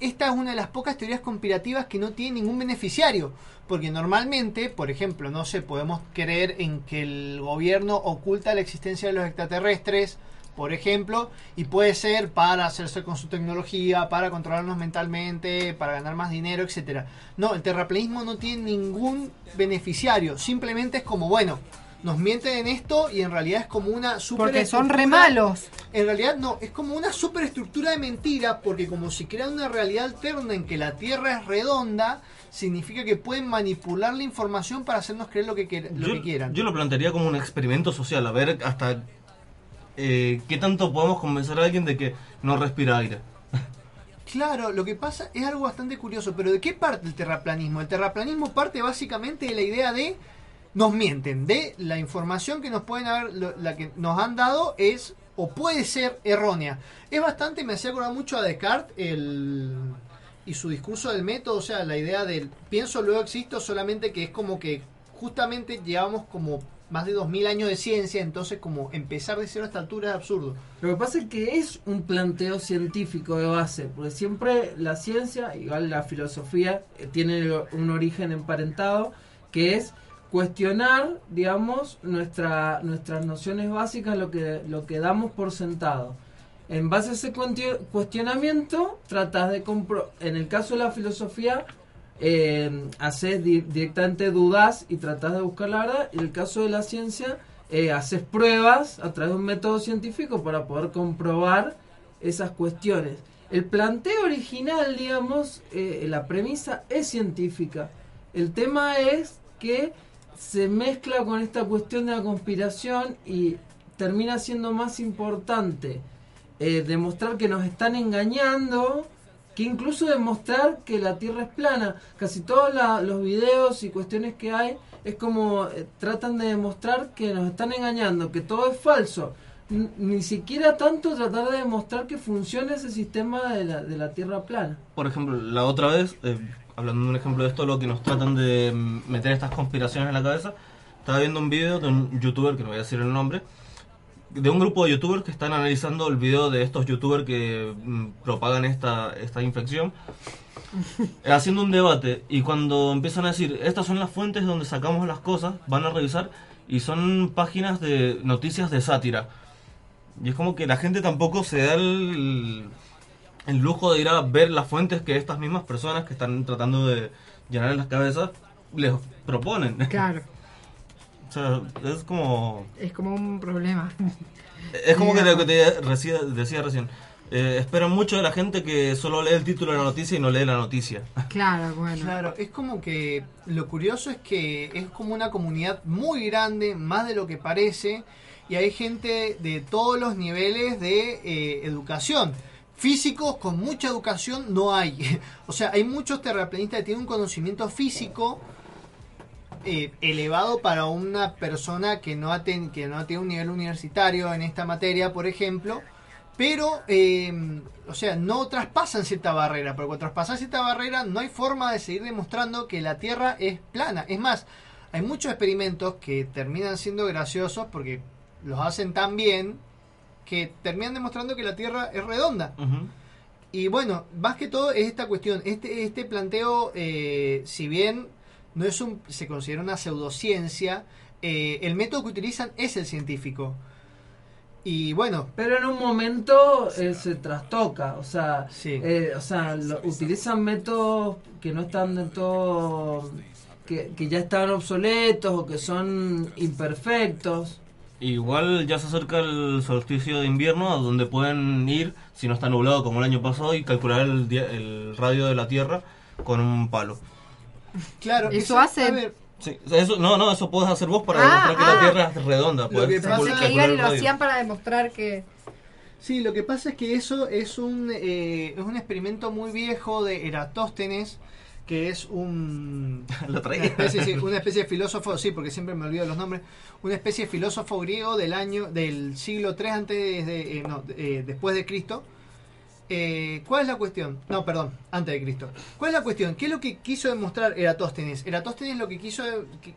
esta es una de las pocas teorías conspirativas que no tiene ningún beneficiario. Porque normalmente, por ejemplo, no sé, podemos creer en que el gobierno oculta la existencia de los extraterrestres, por ejemplo, y puede ser para hacerse con su tecnología, para controlarnos mentalmente, para ganar más dinero, etcétera. No, el terraplanismo no tiene ningún beneficiario, simplemente es como, bueno, nos mienten en esto y en realidad es como una super Porque son re malos. En realidad no, es como una superestructura de mentira, porque como si crean una realidad alterna en que la Tierra es redonda, significa que pueden manipular la información para hacernos creer lo que, lo Yo, que quieran. yo lo plantearía como un experimento social, a ver hasta eh, qué tanto podemos convencer a alguien de que no respira aire. Claro, lo que pasa es algo bastante curioso, pero ¿de qué parte el terraplanismo? El terraplanismo parte básicamente de la idea de nos mienten, de la información que nos pueden haber, lo- la que nos han dado es o puede ser errónea. Es bastante, me hacía acordar mucho a Descartes el, y su discurso del método, o sea, la idea del pienso luego existo, solamente que es como que justamente llevamos como más de 2000 años de ciencia, entonces como empezar de cero a esta altura es absurdo. Lo que pasa es que es un planteo científico de base, porque siempre la ciencia, igual la filosofía, eh, tiene un origen emparentado, que es cuestionar, digamos, nuestra, nuestras nociones básicas, lo que, lo que damos por sentado. En base a ese cuestionamiento, tratas de compro en el caso de la filosofía, eh, haces di- directamente dudas y tratas de buscar la verdad. En el caso de la ciencia, eh, haces pruebas a través de un método científico para poder comprobar esas cuestiones. El planteo original, digamos, eh, la premisa es científica. El tema es que se mezcla con esta cuestión de la conspiración y termina siendo más importante eh, demostrar que nos están engañando que incluso demostrar que la Tierra es plana. Casi todos la- los videos y cuestiones que hay es como eh, tratan de demostrar que nos están engañando, que todo es falso. Ni siquiera tanto tratar de demostrar que funciona ese sistema de la, de la Tierra plana. Por ejemplo, la otra vez, eh, hablando de un ejemplo de esto, lo que nos tratan de mm, meter estas conspiraciones en la cabeza, estaba viendo un video de un youtuber, que no voy a decir el nombre, de un grupo de youtubers que están analizando el video de estos youtubers que mm, propagan esta, esta infección, haciendo un debate. Y cuando empiezan a decir, estas son las fuentes donde sacamos las cosas, van a revisar y son páginas de noticias de sátira. Y es como que la gente tampoco se da el, el lujo de ir a ver las fuentes que estas mismas personas que están tratando de llenar en las cabezas les proponen. Claro, o sea, es como... es como un problema. Es como que lo que te decía, decía recién. Eh, esperan mucho de la gente que solo lee el título de la noticia y no lee la noticia. Claro, bueno. Claro, es como que lo curioso es que es como una comunidad muy grande, más de lo que parece, y hay gente de todos los niveles de eh, educación. Físicos con mucha educación no hay. O sea, hay muchos terraplanistas que tienen un conocimiento físico eh, elevado para una persona que no, que no tiene un nivel universitario en esta materia, por ejemplo, pero, eh, o sea, no traspasan cierta barrera, pero cuando traspasan cierta barrera no hay forma de seguir demostrando que la Tierra es plana. Es más, hay muchos experimentos que terminan siendo graciosos porque los hacen tan bien que terminan demostrando que la Tierra es redonda. Y bueno, más que todo es esta cuestión, este, este planteo, eh, si bien no es un, se considera una pseudociencia, eh, el método que utilizan es el científico. Y bueno, Pero en un momento eh, se trastoca, o sea, eh, o sea lo- utilizan métodos que no están del todo, que, que ya están obsoletos o que son imperfectos. Igual ya se acerca el solsticio de invierno a donde pueden ir, si no está nublado como el año pasado, y calcular el, el radio de la Tierra con un palo. claro, Eso a hace- ver, Sí, eso, no, no, eso puedes hacer vos para Ah, demostrar que ah. la Tierra es redonda. Lo puedes que pasa Pensé que lo hacían para demostrar que... Sí, lo que pasa es que eso es un, eh, es un experimento muy viejo de Eratóstenes que es un Lo una especie, sí, una especie de filósofo, sí, porque siempre me olvido los nombres, una especie de filósofo griego del año del siglo 3 antes de, eh, no, eh, después de Cristo. Eh, ¿Cuál es la cuestión? No, perdón, antes de Cristo. ¿Cuál es la cuestión? ¿Qué es lo que quiso demostrar Eratóstenes? Eratóstenes lo que quiso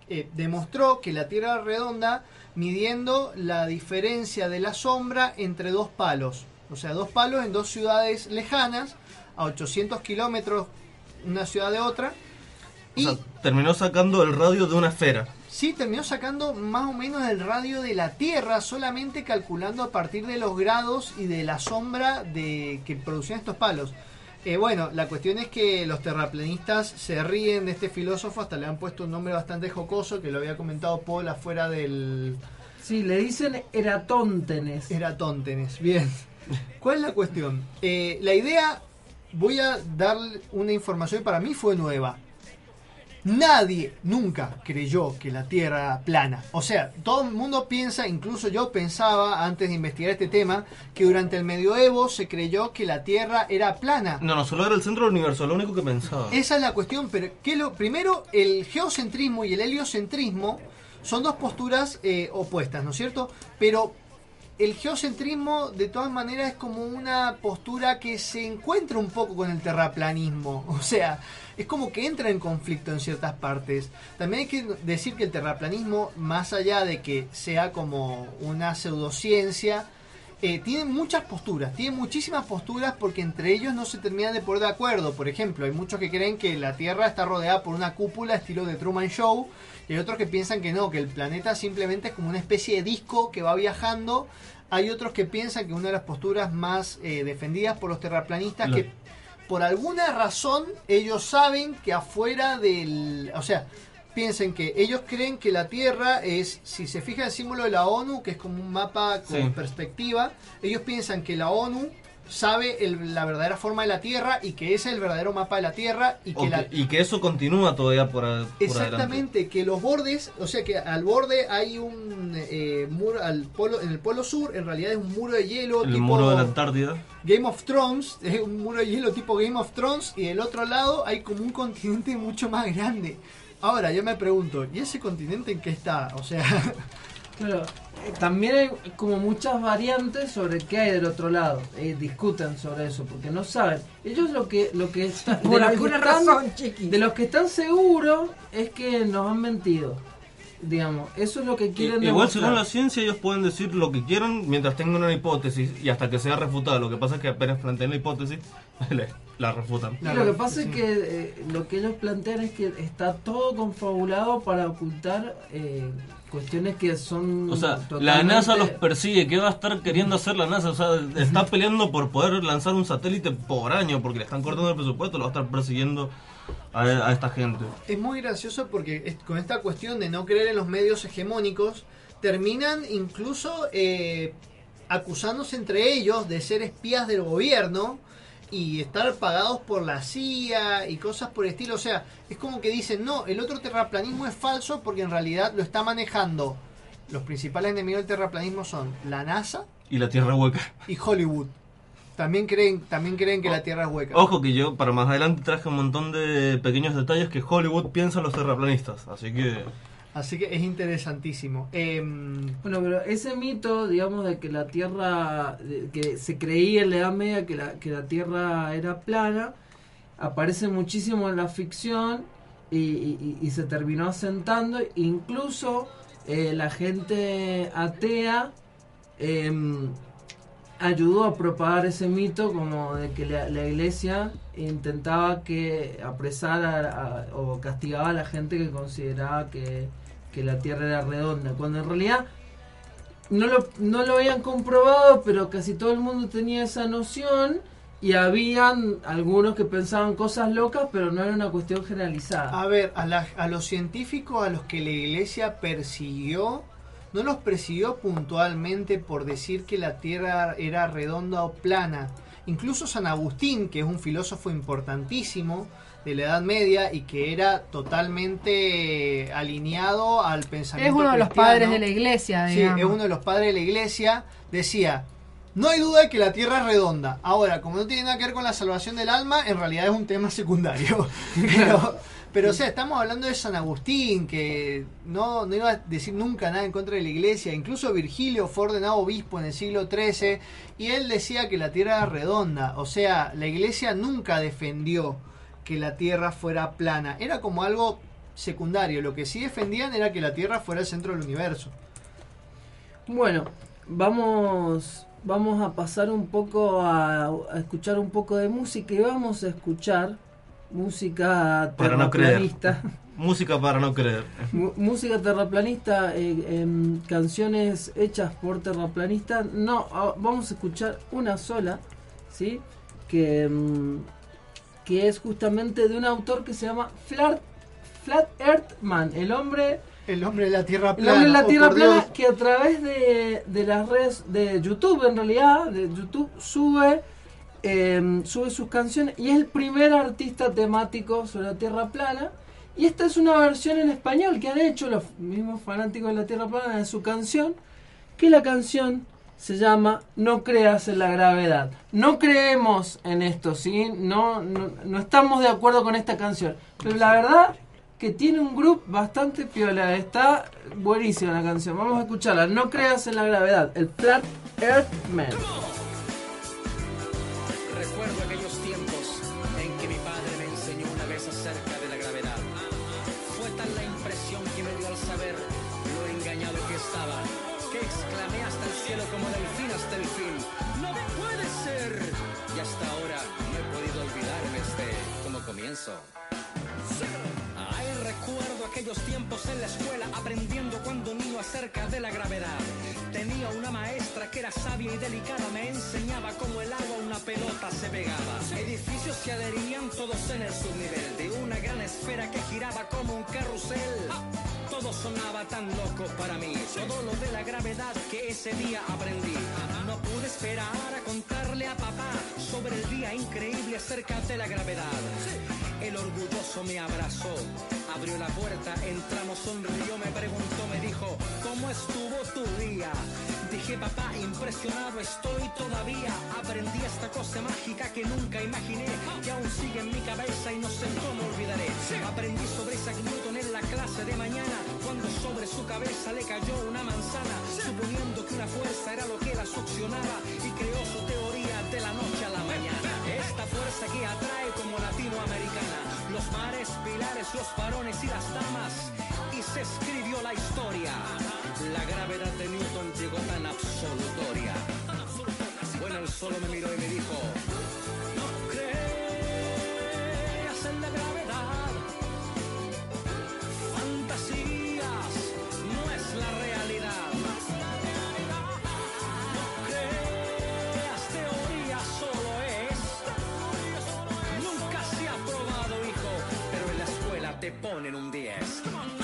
eh, demostró que la Tierra era redonda midiendo la diferencia de la sombra entre dos palos. O sea, dos palos en dos ciudades lejanas, a 800 kilómetros una ciudad de otra. O sea, terminó sacando el radio de una esfera. Sí, terminó sacando más o menos el radio de la Tierra, solamente calculando a partir de los grados y de la sombra de que producían estos palos. Eh, bueno, la cuestión es que los terraplanistas se ríen de este filósofo, hasta le han puesto un nombre bastante jocoso, que lo había comentado Paul afuera del... Sí, le dicen Eratóntenes. Eratóntenes, bien. ¿Cuál es la cuestión? Eh, la idea, voy a dar una información que para mí fue nueva. Nadie nunca creyó que la Tierra era plana. O sea, todo el mundo piensa, incluso yo pensaba antes de investigar este tema, que durante el medioevo se creyó que la Tierra era plana. No, no, solo era el centro del universo, lo único que pensaba. Esa es la cuestión, pero ¿qué lo, primero, el geocentrismo y el heliocentrismo son dos posturas eh, opuestas, ¿no es cierto? Pero el geocentrismo de todas maneras es como una postura que se encuentra un poco con el terraplanismo, o sea, es como que entra en conflicto en ciertas partes. También hay que decir que el terraplanismo, más allá de que sea como una pseudociencia, eh, tiene muchas posturas, tiene muchísimas posturas porque entre ellos no se terminan de poner de acuerdo. Por ejemplo, hay muchos que creen que la Tierra está rodeada por una cúpula estilo de Truman Show y hay otros que piensan que no, que el planeta simplemente es como una especie de disco que va viajando. Hay otros que piensan que una de las posturas más eh, defendidas por los terraplanistas que por alguna razón ellos saben que afuera del... O sea, piensen que ellos creen que la Tierra es, si se fija el símbolo de la ONU, que es como un mapa con Sí. perspectiva, ellos piensan que la ONU sabe el- la verdadera forma de la Tierra y que ese es el verdadero mapa de la Tierra y que la... y que eso continúa todavía por, a- por adelante. Exactamente, que los bordes, o sea que al borde hay un eh, muro, al polo, en el polo sur en realidad es un muro de hielo El tipo muro de la Antártida. Game of Thrones, es un muro de hielo tipo Game of Thrones y del otro lado hay como un continente mucho más grande. Ahora yo me pregunto, ¿y ese continente en qué está? O sea, Claro, también hay como muchas variantes sobre qué hay del otro lado. Eh, discuten sobre eso porque no saben. Ellos lo que lo que están Por alguna están- razón, chiqui. de los que están seguros es que nos han mentido. Digamos, eso es lo que quieren Igual demostrar. según la ciencia ellos pueden decir lo que quieran mientras tengan una hipótesis y hasta que sea refutada. Lo que pasa es que apenas plantean la hipótesis, la refutan. Y lo que pasa es que eh, lo que ellos plantean es que está todo confabulado para ocultar eh, cuestiones que son O sea, la NASA los persigue. ¿Qué va a estar queriendo hacer la NASA? O sea, está peleando por poder lanzar un satélite por año porque le están cortando el presupuesto. Lo va a estar persiguiendo a, a esta gente. es muy gracioso porque es- con esta cuestión de no creer en los medios hegemónicos, terminan incluso eh, acusándose entre ellos de ser espías del gobierno y estar pagados por la CIA y cosas por el estilo. O sea, es como que dicen, no, el otro terraplanismo es falso porque en realidad lo está manejando. Los principales enemigos del terraplanismo son la NASA Y la Tierra hueca. y Hollywood. También creen, también creen que la Tierra es hueca. Ojo que yo para más adelante traje un montón de pequeños detalles que Hollywood piensa los terraplanistas. Así que... Así que es interesantísimo. Em, Bueno, pero ese mito, digamos, de que la Tierra, que se creía en la Edad Media que la, que la Tierra era plana, aparece muchísimo en la ficción y, se terminó asentando. Incluso eh, la gente atea em, ayudó a propagar ese mito como de que la, iglesia intentaba que apresara o castigaba a la gente que consideraba que, que la tierra era redonda cuando en realidad no lo, no lo habían comprobado pero casi todo el mundo tenía esa noción y habían algunos que pensaban cosas locas pero no era una cuestión generalizada. A ver, a, la- a los científicos a los que la iglesia persiguió, no los persiguió puntualmente por decir que la Tierra era redonda o plana. Incluso San Agustín, que es un filósofo importantísimo de la Edad Media y que era totalmente alineado al Es pensamiento uno de los padres de la iglesia, Sí, digamos. es uno de los padres de la iglesia. Decía, No hay duda de que la Tierra es redonda. Ahora, como no tiene nada que ver con la salvación del alma, en realidad es un tema secundario. Pero, pero o sea, estamos hablando de San Agustín, que no, no iba a decir nunca nada en contra de la iglesia. Incluso Virgilio fue ordenado obispo en el siglo XIII y él decía que la Tierra era redonda. O sea, la iglesia nunca defendió que la Tierra fuera plana. Era como algo secundario. Lo que sí defendían era que la Tierra fuera el centro del universo. Bueno, vamos, vamos a pasar un poco a, a escuchar un poco de música y vamos a escuchar música Para no creer. terraplanista. Música para no creer. Música terraplanista, eh, em, canciones hechas por terraplanistas. No, vamos a escuchar una sola, ¿sí? Que, em, que es justamente de un autor que se llama Flat, Flat Earth Man, el hombre... El hombre de la Tierra El plana. hombre de la Oh, Tierra por plana Dios. que a través de, de las redes de YouTube, en realidad, de YouTube, sube, eh, sube sus canciones y es el primer artista temático sobre la Tierra plana. Y esta es una versión en español que han hecho los mismos fanáticos de la Tierra plana de su canción, que la canción se llama No creas en la gravedad. No creemos en esto, ¿sí? No, no, no estamos de acuerdo con esta canción. Pero la verdad que tiene un grupo bastante piola. Está buenísima la canción. Vamos a escucharla. No creas en la gravedad. El Flat Earth Man. De la gravedad. Tenía una maestra que era sabia y delicada, me enseñaba cómo el agua una pelota se pegaba. Edificios se adherían todos en el subnivel de una gran esfera que giraba como un carrusel. Todo sonaba tan loco para mí, todo lo de la gravedad que ese día aprendí. No pude esperar a contarle a papá sobre el día increíble acerca de la gravedad. El orgulloso me abrazó, abrió la puerta, entramos, sonrió, me preguntó, me dijo, ¿cómo estuvo tu día? Dije, papá, impresionado estoy todavía. Aprendí esta cosa mágica que nunca imaginé, que aún sigue en mi cabeza y no sé cómo olvidaré. Aprendí sobre Isaac Newton en la clase de mañana, cuando sobre su cabeza le cayó una manzana, suponiendo que una fuerza era lo que la succionaba y creó su teoría de la noche a la mañana. Esta fuerza que atrae como latinoamericana, los mares, pilares, los varones y las damas, y se escribió la historia. La gravedad solo me miró y me dijo, no creas en la gravedad. Fantasías no es la realidad. No creas teoría, solo es. Nunca se ha probado, hijo, pero en la escuela te ponen un 10.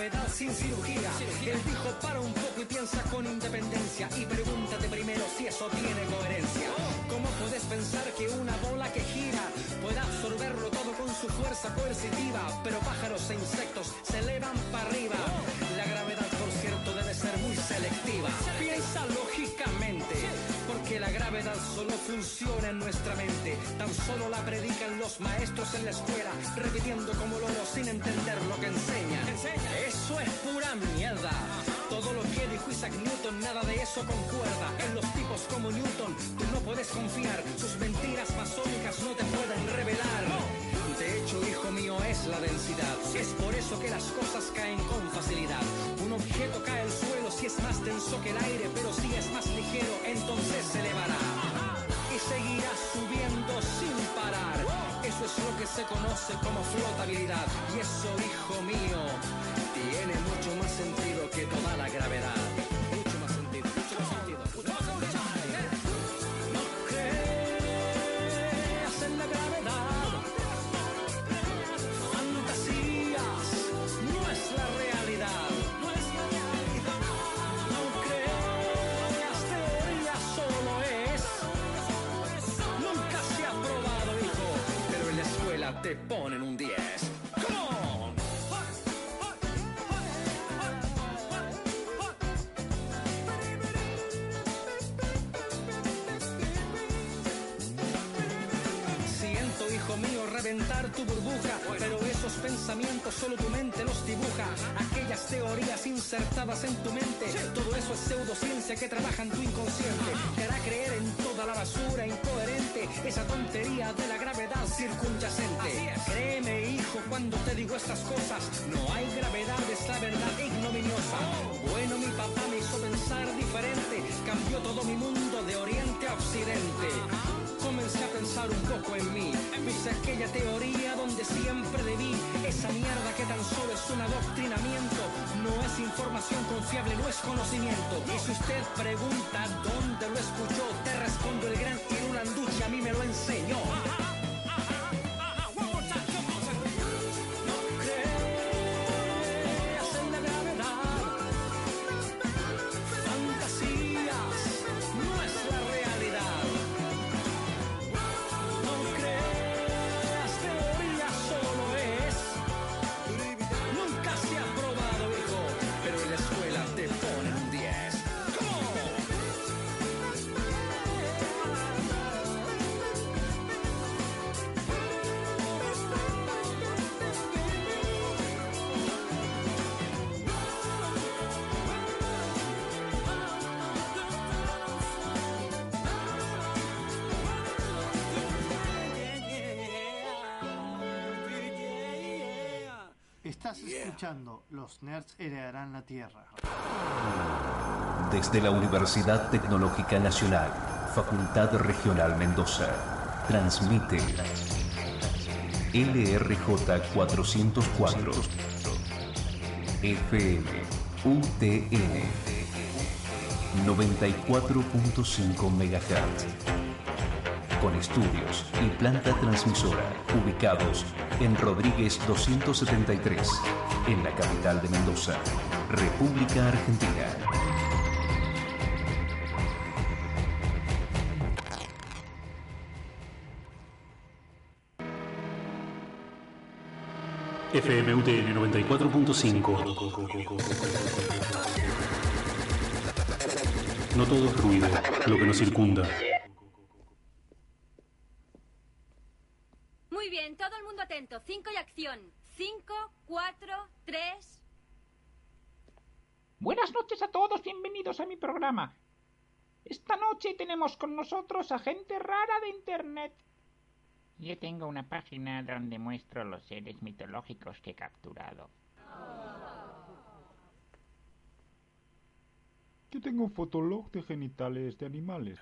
Gravedad sin cirugía. Él dijo, para un poco y piensa con independencia y pregúntate primero si eso tiene coherencia. ¿Cómo puedes pensar que una bola que gira pueda absorberlo todo con su fuerza coercitiva? Pero pájaros e insectos se elevan para arriba. La gravedad, por cierto, debe ser muy selectiva. Piensa lógicamente, porque la gravedad solo funciona en nuestra mente. Tan solo la predican los maestros en la escuela, repitiendo como loro conoce como flotabilidad. Y eso, ponen un 10. Come on. Siento, hijo mío, reventar tu burbuja, pero esos pensamientos solo tu mente los dibuja. Aquellas teorías insertadas en tu mente, todo eso es pseudociencia que trabaja en tu inconsciente. Te hará creer en toda la basura incoherente, esa tontería de la gravedad circunyacente. Créeme, hijo, cuando te digo estas cosas, no hay gravedad, es la verdad Estás escuchando Los Nerds Heredarán la Tierra. Desde la Universidad Tecnológica Nacional, Facultad Regional Mendoza, transmite LRJ 404 FM UTN 94.5 MHz con estudios y planta transmisora ubicados en Rodríguez 273, en la capital de Mendoza, República Argentina. FMUTN 94.5. No todo es ruido, lo que nos circunda. Muy bien, todo el mundo atento. Cinco y acción. Cinco, Buenas noches a todos, bienvenidos a mi programa. Esta noche tenemos con nosotros a gente rara de Internet. Yo tengo una página donde muestro los seres mitológicos que he capturado. Yo tengo un fotolog de genitales de animales.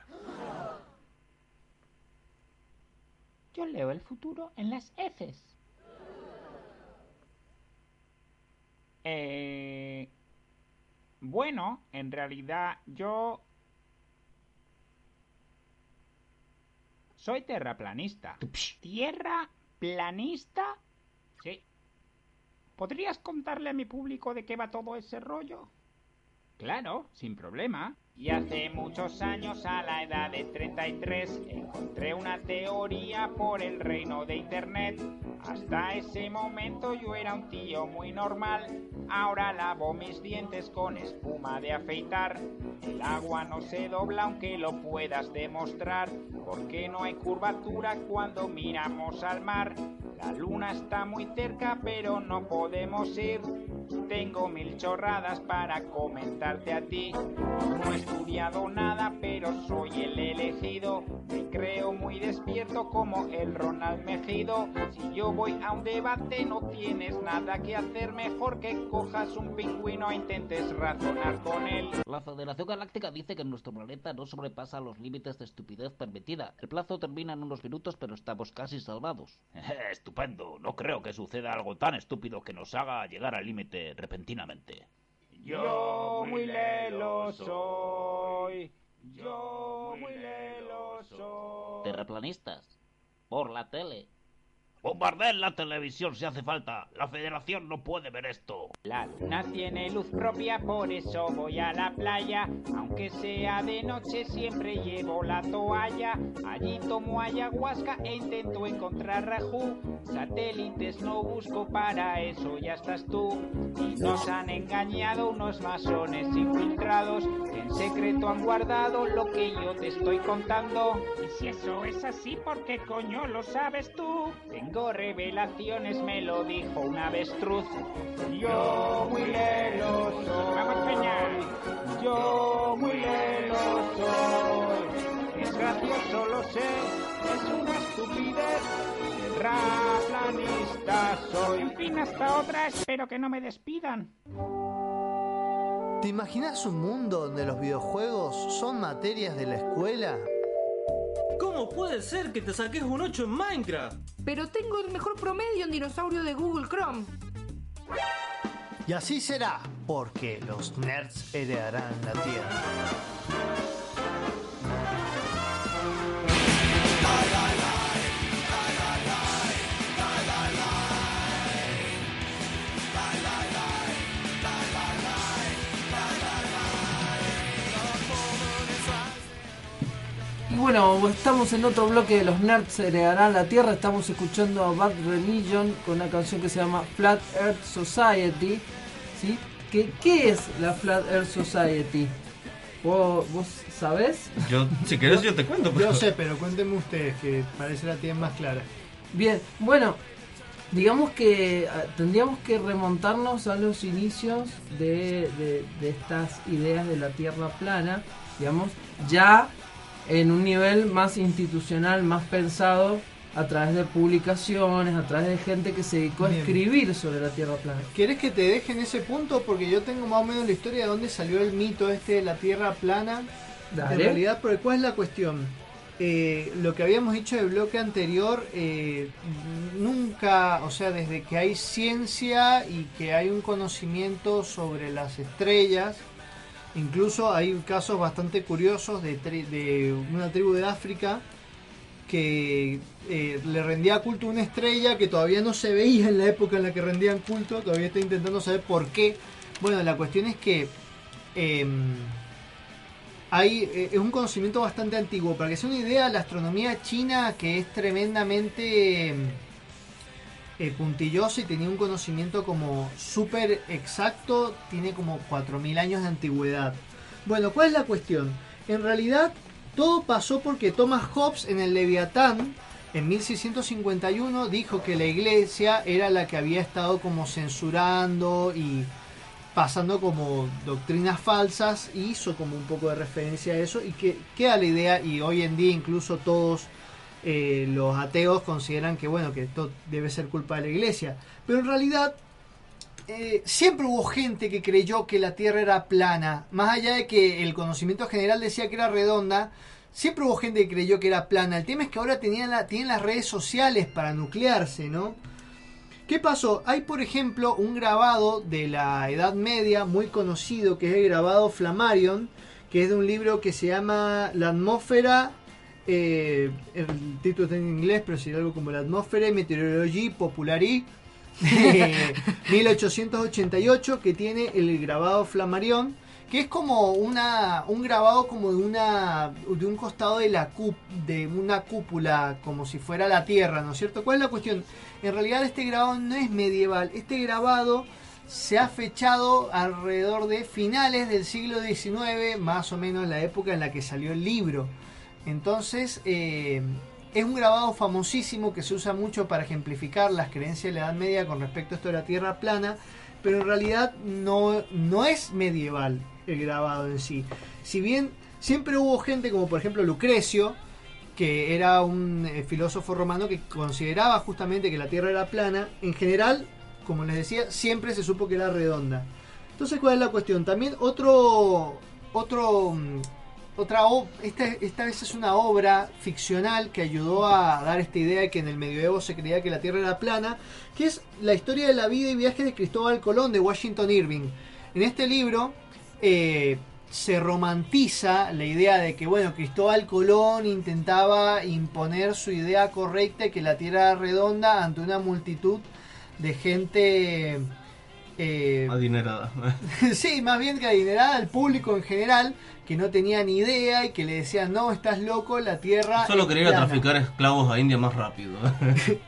Yo leo el futuro en las Fs. Eh... Bueno, en realidad yo... Soy terraplanista. ¿Tierra planista? Sí. ¿Podrías contarle a mi público de qué va todo ese rollo? Claro, sin problema. Y hace muchos años, a la edad de 33, encontré una teoría por el reino de Internet. Hasta ese momento yo era un tío muy normal. Ahora lavo mis dientes con espuma de afeitar. El agua no se dobla aunque lo puedas demostrar. Porque no hay curvatura cuando miramos al mar. La luna está muy cerca pero no podemos ir. Tengo mil chorradas para comentarte a ti. No he estudiado nada, pero soy el elegido. Me creo muy despierto como el Ronald Mejido. Si yo voy a un debate, no tienes nada que hacer. Mejor que cojas un pingüino e intentes razonar con él. La Federación Galáctica dice que nuestro planeta no sobrepasa los límites de estupidez permitida. El plazo termina en unos minutos, pero estamos casi salvados. Estupendo. No creo que suceda algo tan estúpido que nos haga llegar al límite repentinamente. Yo muy lelo soy. Yo muy lelo soy. Terraplanistas. Por la tele. Bombardeen la televisión si hace falta. La federación no puede ver esto. La luna tiene luz propia, por eso voy a la playa. Aunque sea de noche, siempre llevo la toalla. Allí tomo ayahuasca e intento encontrar rajú. Satélites no busco, para eso ya estás tú. Y nos han engañado unos masones infiltrados. que En secreto han guardado lo que yo te estoy contando. Y si eso es así, ¿por qué coño lo sabes tú? Tengo revelaciones, me lo dijo un avestruz. Yo muy lelo soy. Vamos, Peña. Yo muy lelo soy. Es gracioso, lo sé. Es una estupidez. Terraplanista soy. En fin, hasta otra. Espero que no me despidan. ¿Te imaginas un mundo donde los videojuegos son materias de la escuela? ¿Cómo puede ser que te saques un 8 en Minecraft? Pero tengo el mejor promedio en dinosaurio de Google Chrome. Y así será, porque los nerds heredarán la tierra. Bueno, estamos en otro bloque de los nerds heredarán la tierra. Estamos escuchando a Bad Religion con una canción que se llama Flat Earth Society. ¿sí? ¿Qué, qué es la Flat Earth Society? ¿Vos, vos sabés? Yo, si querés, yo te cuento. Yo sé, pero cuéntenme ustedes, que parece la tienen más clara. Bien, bueno, digamos que ah, tendríamos que remontarnos a los inicios de, de- de estas ideas de la Tierra plana, digamos, ya en un nivel más institucional, más pensado a través de publicaciones, a través de gente que se dedicó a Bien. escribir sobre la Tierra plana. ¿Quieres que te deje en ese punto? Porque yo tengo más o menos la historia de dónde salió el mito este de la Tierra plana. Dale. En realidad, porque ¿cuál es la cuestión? Eh, lo que habíamos dicho del bloque anterior, eh, nunca, o sea, desde que hay ciencia y que hay un conocimiento sobre las estrellas, incluso hay casos bastante curiosos de, una tribu de África que eh, le rendía culto a una estrella que todavía no se veía en la época en la que rendían culto, todavía está intentando saber por qué. Bueno, la cuestión es que em, eh, es un conocimiento bastante antiguo. Para que sea una idea, la astronomía china, que es tremendamente em, eh, puntillosa y tenía un conocimiento como súper exacto, tiene como 4.000 años de antigüedad. Bueno, ¿cuál es la cuestión? En realidad, todo pasó porque Thomas Hobbes en el Leviatán, en 1651, dijo que la iglesia era la que había estado como censurando y pasando como doctrinas falsas hizo como un poco de referencia a eso y que queda la idea y hoy en día incluso todos eh, los ateos consideran que bueno que esto debe ser culpa de la iglesia. Pero en realidad eh, siempre hubo gente que creyó que la tierra era plana. Más allá de que el conocimiento general decía que era redonda siempre hubo gente que creyó que era plana. El tema es que ahora tienen las redes sociales para nuclearse no ¿Qué pasó? Hay, por ejemplo, un grabado de la Edad Media muy conocido, que es el grabado Flammarion, que es de un libro que se llama La atmósfera, eh, el título está en inglés, pero sería algo como La atmósfera y meteorología populari, de 1888, que tiene el grabado Flammarion, que es como una un grabado como de una de un costado de la cúp- de una cúpula como si fuera la tierra no es cierto cuál es la cuestión en realidad este grabado no es medieval este grabado se ha fechado alrededor de finales del siglo XIX más o menos la época en la que salió el libro entonces eh, es un grabado famosísimo que se usa mucho para ejemplificar las creencias de la Edad Media con respecto a esto de la Tierra plana, pero en realidad no, no es medieval el grabado en sí. Si bien siempre hubo gente como por ejemplo Lucrecio, que era un eh, filósofo romano que consideraba justamente que la Tierra era plana, en general, como les decía, siempre se supo que era redonda. Entonces, ¿cuál es la cuestión? También otro, otro, mm, otra, esta, esta vez es una obra ficcional que ayudó a dar esta idea de que en el medioevo se creía que la Tierra era plana, que es la historia de la vida y viajes de Cristóbal Colón de Washington Irving. En este libro, eh, se romantiza la idea de que, bueno, Cristóbal Colón intentaba imponer su idea correcta y que la Tierra era redonda ante una multitud de gente... eh, Adinerada. sí, más bien que adinerada al público en general, que no tenía ni idea y que le decían, no, estás loco, la Tierra... Solo es quería ir a plana". traficar esclavos a India más rápido.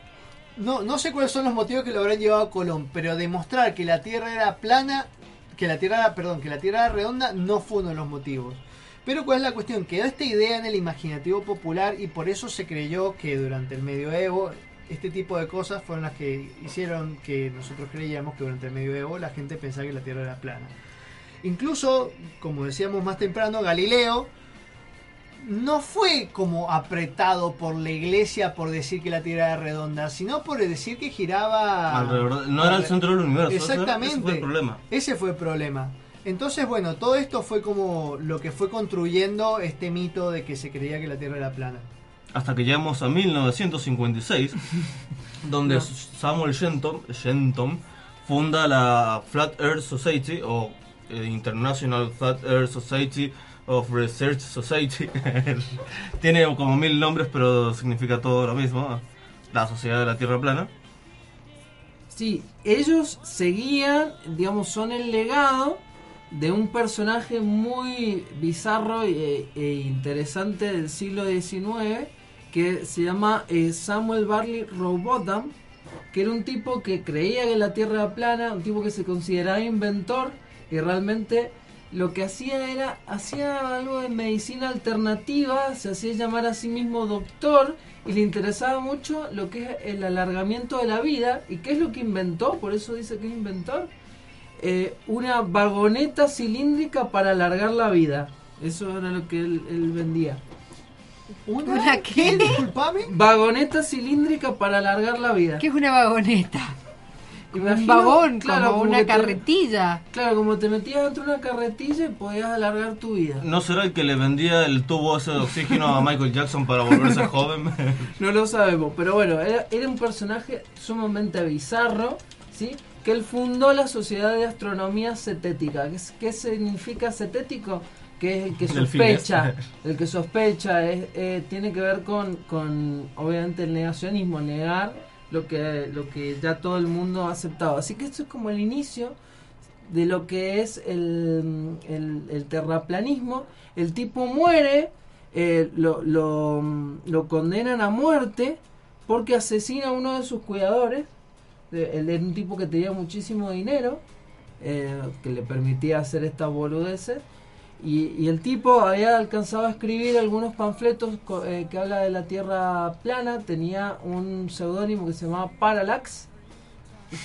No, no sé cuáles son los motivos que lo habrán llevado a Colón, pero demostrar que la Tierra era plana, que la Tierra era, perdón, que la Tierra era redonda no fue uno de los motivos. Pero cuál es la cuestión, quedó esta idea en el imaginativo popular y por eso se creyó que durante el medioevo este tipo de cosas fueron las que hicieron que nosotros creíamos que durante el medioevo la gente pensaba que la Tierra era plana. Incluso, como decíamos más temprano, Galileo no fue como apretado por la iglesia por decir que la Tierra era redonda, sino por decir que giraba... Alrededor de- no era el centro del universo, Exactamente. ese fue el problema. Ese fue el problema. Entonces, bueno, todo esto fue como lo que fue construyendo este mito de que se creía que la Tierra era plana. Hasta que llegamos a 1956, donde No. Samuel Shenton, Shenton funda la Flat Earth Society o International Flat Earth Society of Research Society. Tiene como mil nombres, pero significa todo lo mismo. La Sociedad de la Tierra Plana. Sí, ellos seguían, digamos, son el legado de un personaje muy bizarro e, e interesante del siglo XIX que se llama eh, Samuel Barley Rowbotham, que era un tipo que creía que la Tierra era plana, un tipo que se consideraba inventor y realmente lo que hacía era, hacía algo de medicina alternativa, se hacía llamar a sí mismo doctor y le interesaba mucho lo que es el alargamiento de la vida y qué es lo que inventó, por eso dice que es inventor, Eh, una vagoneta cilíndrica para alargar la vida. Eso era lo que él, él vendía. ¿Una qué? Disculpame. Vagoneta cilíndrica para alargar la vida. ¿Qué es una vagoneta? Imagino- un vagón, claro, como como una que te- carretilla. Claro, como te metías dentro de una carretilla y podías alargar tu vida. ¿No será el que le vendía el tubo ese de oxígeno a Michael Jackson para volverse joven? No lo sabemos, pero bueno, era, era un personaje sumamente bizarro, ¿sí? Que él fundó la Sociedad de Astronomía Cetética. ¿Qué, qué significa cetético? Que es el que sospecha, el que sospecha, es, eh, tiene que ver con, con, obviamente, el negacionismo, negar lo que, lo que ya todo el mundo ha aceptado. Así que esto es como el inicio de lo que es el, el, el terraplanismo. El tipo muere, eh, lo, lo, lo condenan a muerte porque asesina a uno de sus cuidadores. Era un tipo que tenía muchísimo dinero, eh, que le permitía hacer estas boludeces. Y, y el tipo había alcanzado a escribir algunos panfletos eh, que habla de la Tierra plana. Tenía un seudónimo que se llamaba Parallax.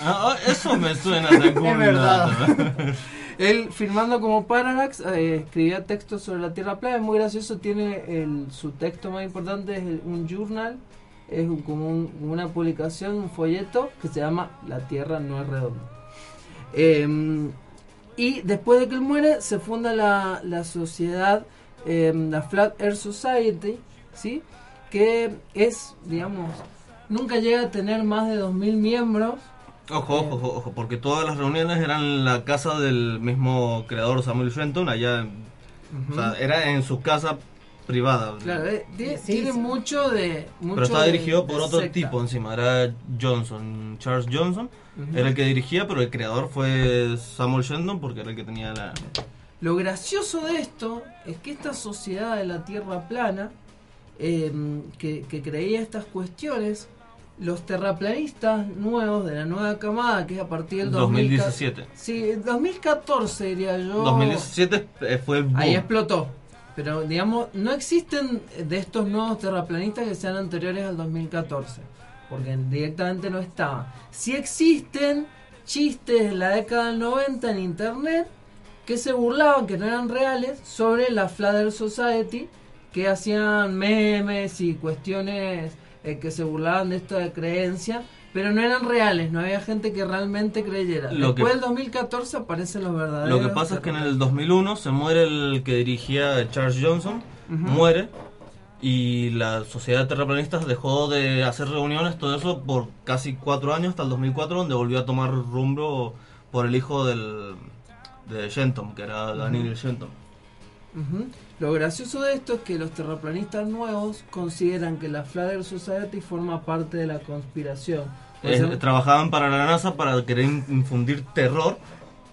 Ah, ah, eso me suena de Es verdad. Él firmando como Parallax eh, escribía textos sobre la Tierra plana, es muy gracioso, tiene el, su texto más importante es el- un journal, es un- como un- una publicación, un folleto que se llama La Tierra no es redonda. Eh, y después de que él muere se funda la, la sociedad, eh, la Flat Earth Society, ¿sí? que es, digamos, nunca llega a tener más de 2.000 miembros. Ojo, ojo, ojo, ojo, porque todas las reuniones eran en la casa del mismo creador Samuel Shenton, allá, en- o sea, era en su casa privada. Claro, eh, tiene, Sí, tiene sí. mucho de. Mucho Pero estaba de- dirigido por de otro secta. tipo encima, era Johnson, Charles Johnson, era el que dirigía, pero el creador fue Samuel Shenton porque era el que tenía la... Lo gracioso de esto es que esta sociedad de la Tierra plana, eh, que, que creía estas cuestiones, los terraplanistas nuevos de la nueva camada, que es a partir del 2000 2017. Sí, 2014 diría yo. 2017 eh, fue el boom. Ahí explotó. Pero digamos, no existen de estos nuevos terraplanistas que sean anteriores al 2014. Porque directamente no estaban. Sí existen chistes de la década del 90 en internet que se burlaban, que no eran reales, sobre la Flat Earth Society, que hacían memes y cuestiones eh, que se burlaban de esta creencia, pero no eran reales, no había gente que realmente creyera. Lo Después del 2014 aparecen los verdaderos. Lo que pasa es que en el 2001 se muere el que dirigía Charles Johnson, muere y la sociedad de terraplanistas dejó de hacer reuniones, todo eso por casi cuatro años hasta el 2004 donde volvió a tomar rumbo por el hijo del de Shenton, que era Daniel Shenton. Ujú. Lo gracioso de esto es que los terraplanistas nuevos consideran que la Earth Society forma parte de la conspiración. Eh, trabajaban para la NASA para querer in- infundir terror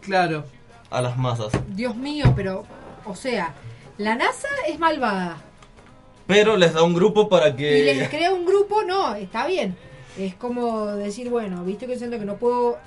claro. a las masas. Dios mío, pero, o sea, la NASA es malvada. Pero les da un grupo para Y les que... crea un grupo, no, está bien. Es como decir, bueno, visto que siento que no puedo,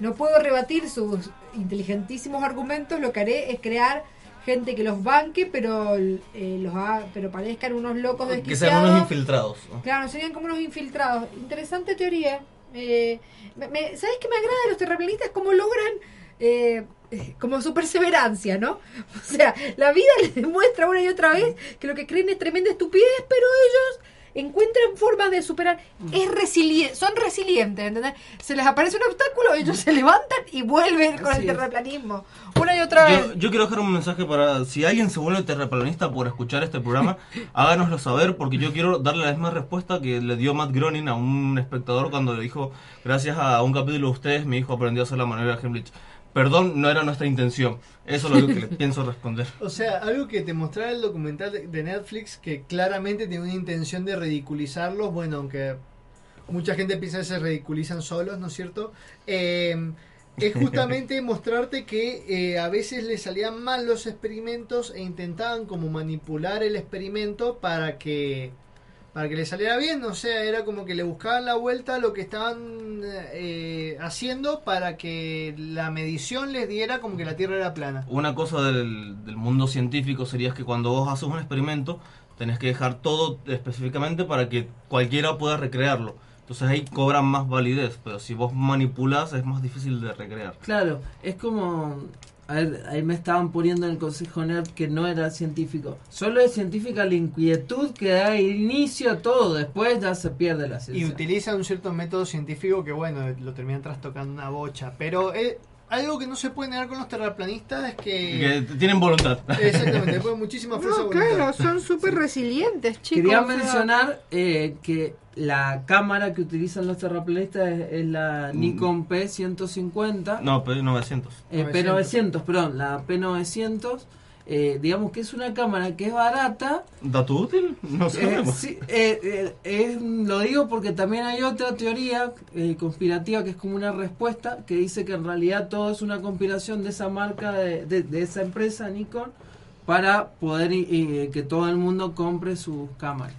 no puedo rebatir sus inteligentísimos argumentos, lo que haré es crear gente que los banque, pero eh, los haga- pero parezcan unos locos Que sean desquiciados. unos infiltrados. Claro, serían como unos infiltrados. Interesante teoría. Eh, me- me- ¿Sabes qué me agrada de los terraplanistas? Cómo logran eh, eh, como su perseverancia, ¿no? O sea, la vida les demuestra una y otra vez que lo que creen es tremenda estupidez, pero ellos encuentran formas de superar. Es resili son resilientes, ¿entendés? Se les aparece un obstáculo, ellos se levantan y vuelven con Así el terraplanismo. Una y otra vez. Yo, yo quiero dejar un mensaje para si alguien se vuelve terraplanista por escuchar este programa, háganoslo saber porque yo quiero darle la misma respuesta que le dio Matt Groening a un espectador cuando le dijo, gracias a un capítulo de ustedes, mi hijo aprendió a hacer la manera de Hemlich. Perdón, no era nuestra intención. Eso es lo que le pienso responder. O sea, algo que te mostraba el documental de- Netflix que claramente tiene una intención de ridiculizarlos, bueno, aunque mucha gente piensa que se ridiculizan solos, ¿no es cierto? Eh, es justamente mostrarte que eh, a veces les salían mal los experimentos e intentaban como manipular el experimento para que para que le saliera bien, o sea, era como que le buscaban la vuelta a lo que estaban eh, haciendo para que la medición les diera como que la Tierra era plana. Una cosa del, del mundo científico sería que cuando vos haces un experimento, tenés que dejar todo específicamente para que cualquiera pueda recrearlo. Entonces ahí cobran más validez, pero si vos manipulas es más difícil de recrear. Claro, es como... A ver, ahí me estaban poniendo en el consejo NERD que no era científico. Solo es científica la inquietud que da inicio a todo, después ya se pierde la Y ciencia. utiliza un cierto método científico que, bueno, lo terminan trastocando una bocha. Pero eh, algo que no se puede negar con los terraplanistas es que... Que tienen voluntad. Exactamente, después muchísima fuerza No, voluntad. claro, son súper resilientes, chicos. Quería mencionar eh, que la cámara que utilizan los terraplanistas es, es la Mm. Nikon P150. No, pero 900. Eh, P900, perdón, la P900. Eh, digamos que es una cámara que es barata. ¿Dato útil? No Eh, sabemos. sí, eh, eh, es- lo digo porque también hay otra teoría conspirativa que es como una respuesta que dice que en realidad todo es una conspiración de esa marca, de, de- de esa empresa Nikon, para poder que todo el mundo compre sus cámaras.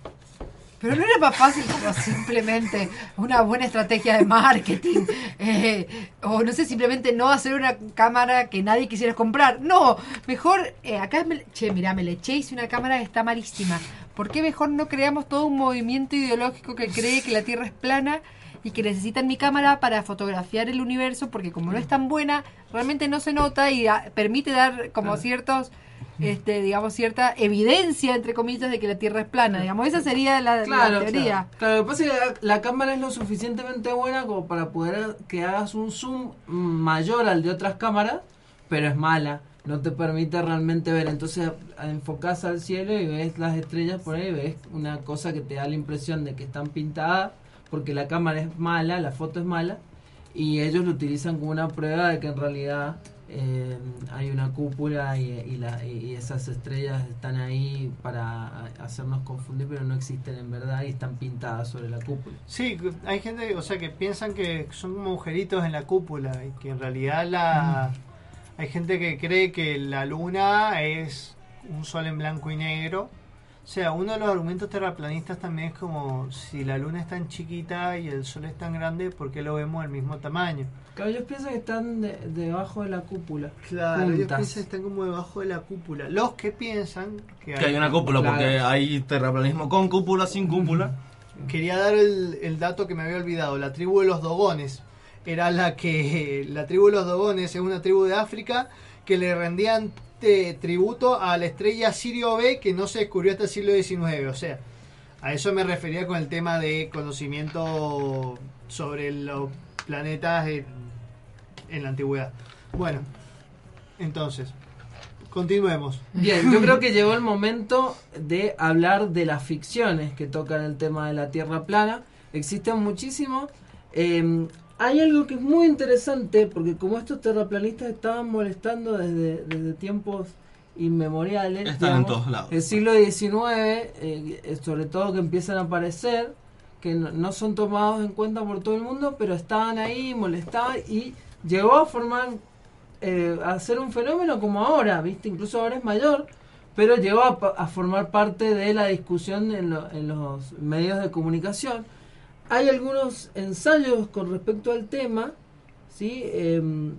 Pero no era más fácil como simplemente una buena estrategia de marketing. eh, o no sé, simplemente no hacer una cámara que nadie quisiera comprar. No, mejor, eh, acá, me, che, mirá, me le eché hice una cámara que está malísima. ¿Por qué mejor no creamos todo un movimiento ideológico que cree que la Tierra es plana? Y que necesitan mi cámara para fotografiar el universo, porque como no es tan buena, realmente no se nota y ah, permite dar como ciertos este, digamos, cierta evidencia, entre comillas, de que la Tierra es plana. Digamos, esa sería la, la Claro, teoría. claro. Claro, lo que pasa es que la, la cámara es lo suficientemente buena como para poder que hagas un zoom mayor al de otras cámaras, pero es mala. No te permite realmente ver. Entonces enfocas al cielo y ves las estrellas por ahí, ves una cosa que te da la impresión de que están pintadas, porque la cámara es mala, la foto es mala, y ellos lo utilizan como una prueba de que en realidad eh, hay una cúpula y, y la- y esas estrellas están ahí para hacernos confundir, pero no existen en verdad y están pintadas sobre la cúpula. Sí, hay gente, o sea, que piensan que son como agujeritos en la cúpula y que en realidad la hay gente que cree que la luna es un sol en blanco y negro. O sea, uno de los argumentos terraplanistas también es como si la luna es tan chiquita y el sol es tan grande, ¿por qué lo vemos del mismo tamaño? Claro, ellos piensan que están de- debajo de la cúpula. Claro, ellos piensan que están como debajo de la cúpula. Los que piensan que, Que hay una cúpula, porque hay terraplanismo con cúpula, sin cúpula. Quería dar el, el dato que me había olvidado. La tribu de los Dogones era la que. La tribu de los Dogones es una tribu de África que le rendían eh, tributo a la estrella Sirio B que no se descubrió hasta el siglo XIX. O sea, a eso me refería con el tema de conocimiento sobre los planetas en, en la antigüedad. Bueno, entonces, continuemos. Bien, yo creo que llegó el momento de hablar de las ficciones que tocan el tema de la Tierra plana. Existen muchísimos. Eh, hay algo que es muy interesante, porque como estos terraplanistas estaban molestando desde, desde tiempos inmemoriales. Están en todos lados. El siglo XIX, eh, eh, sobre todo que empiezan a aparecer, que no, no son tomados en cuenta por todo el mundo, pero estaban ahí, molestaban y llegó a formar, eh, a ser un fenómeno como ahora, ¿viste? Incluso ahora es mayor, pero llegó a, a formar parte de la discusión en, lo- en los medios de comunicación. Hay algunos ensayos con respecto al tema, ¿sí? Em,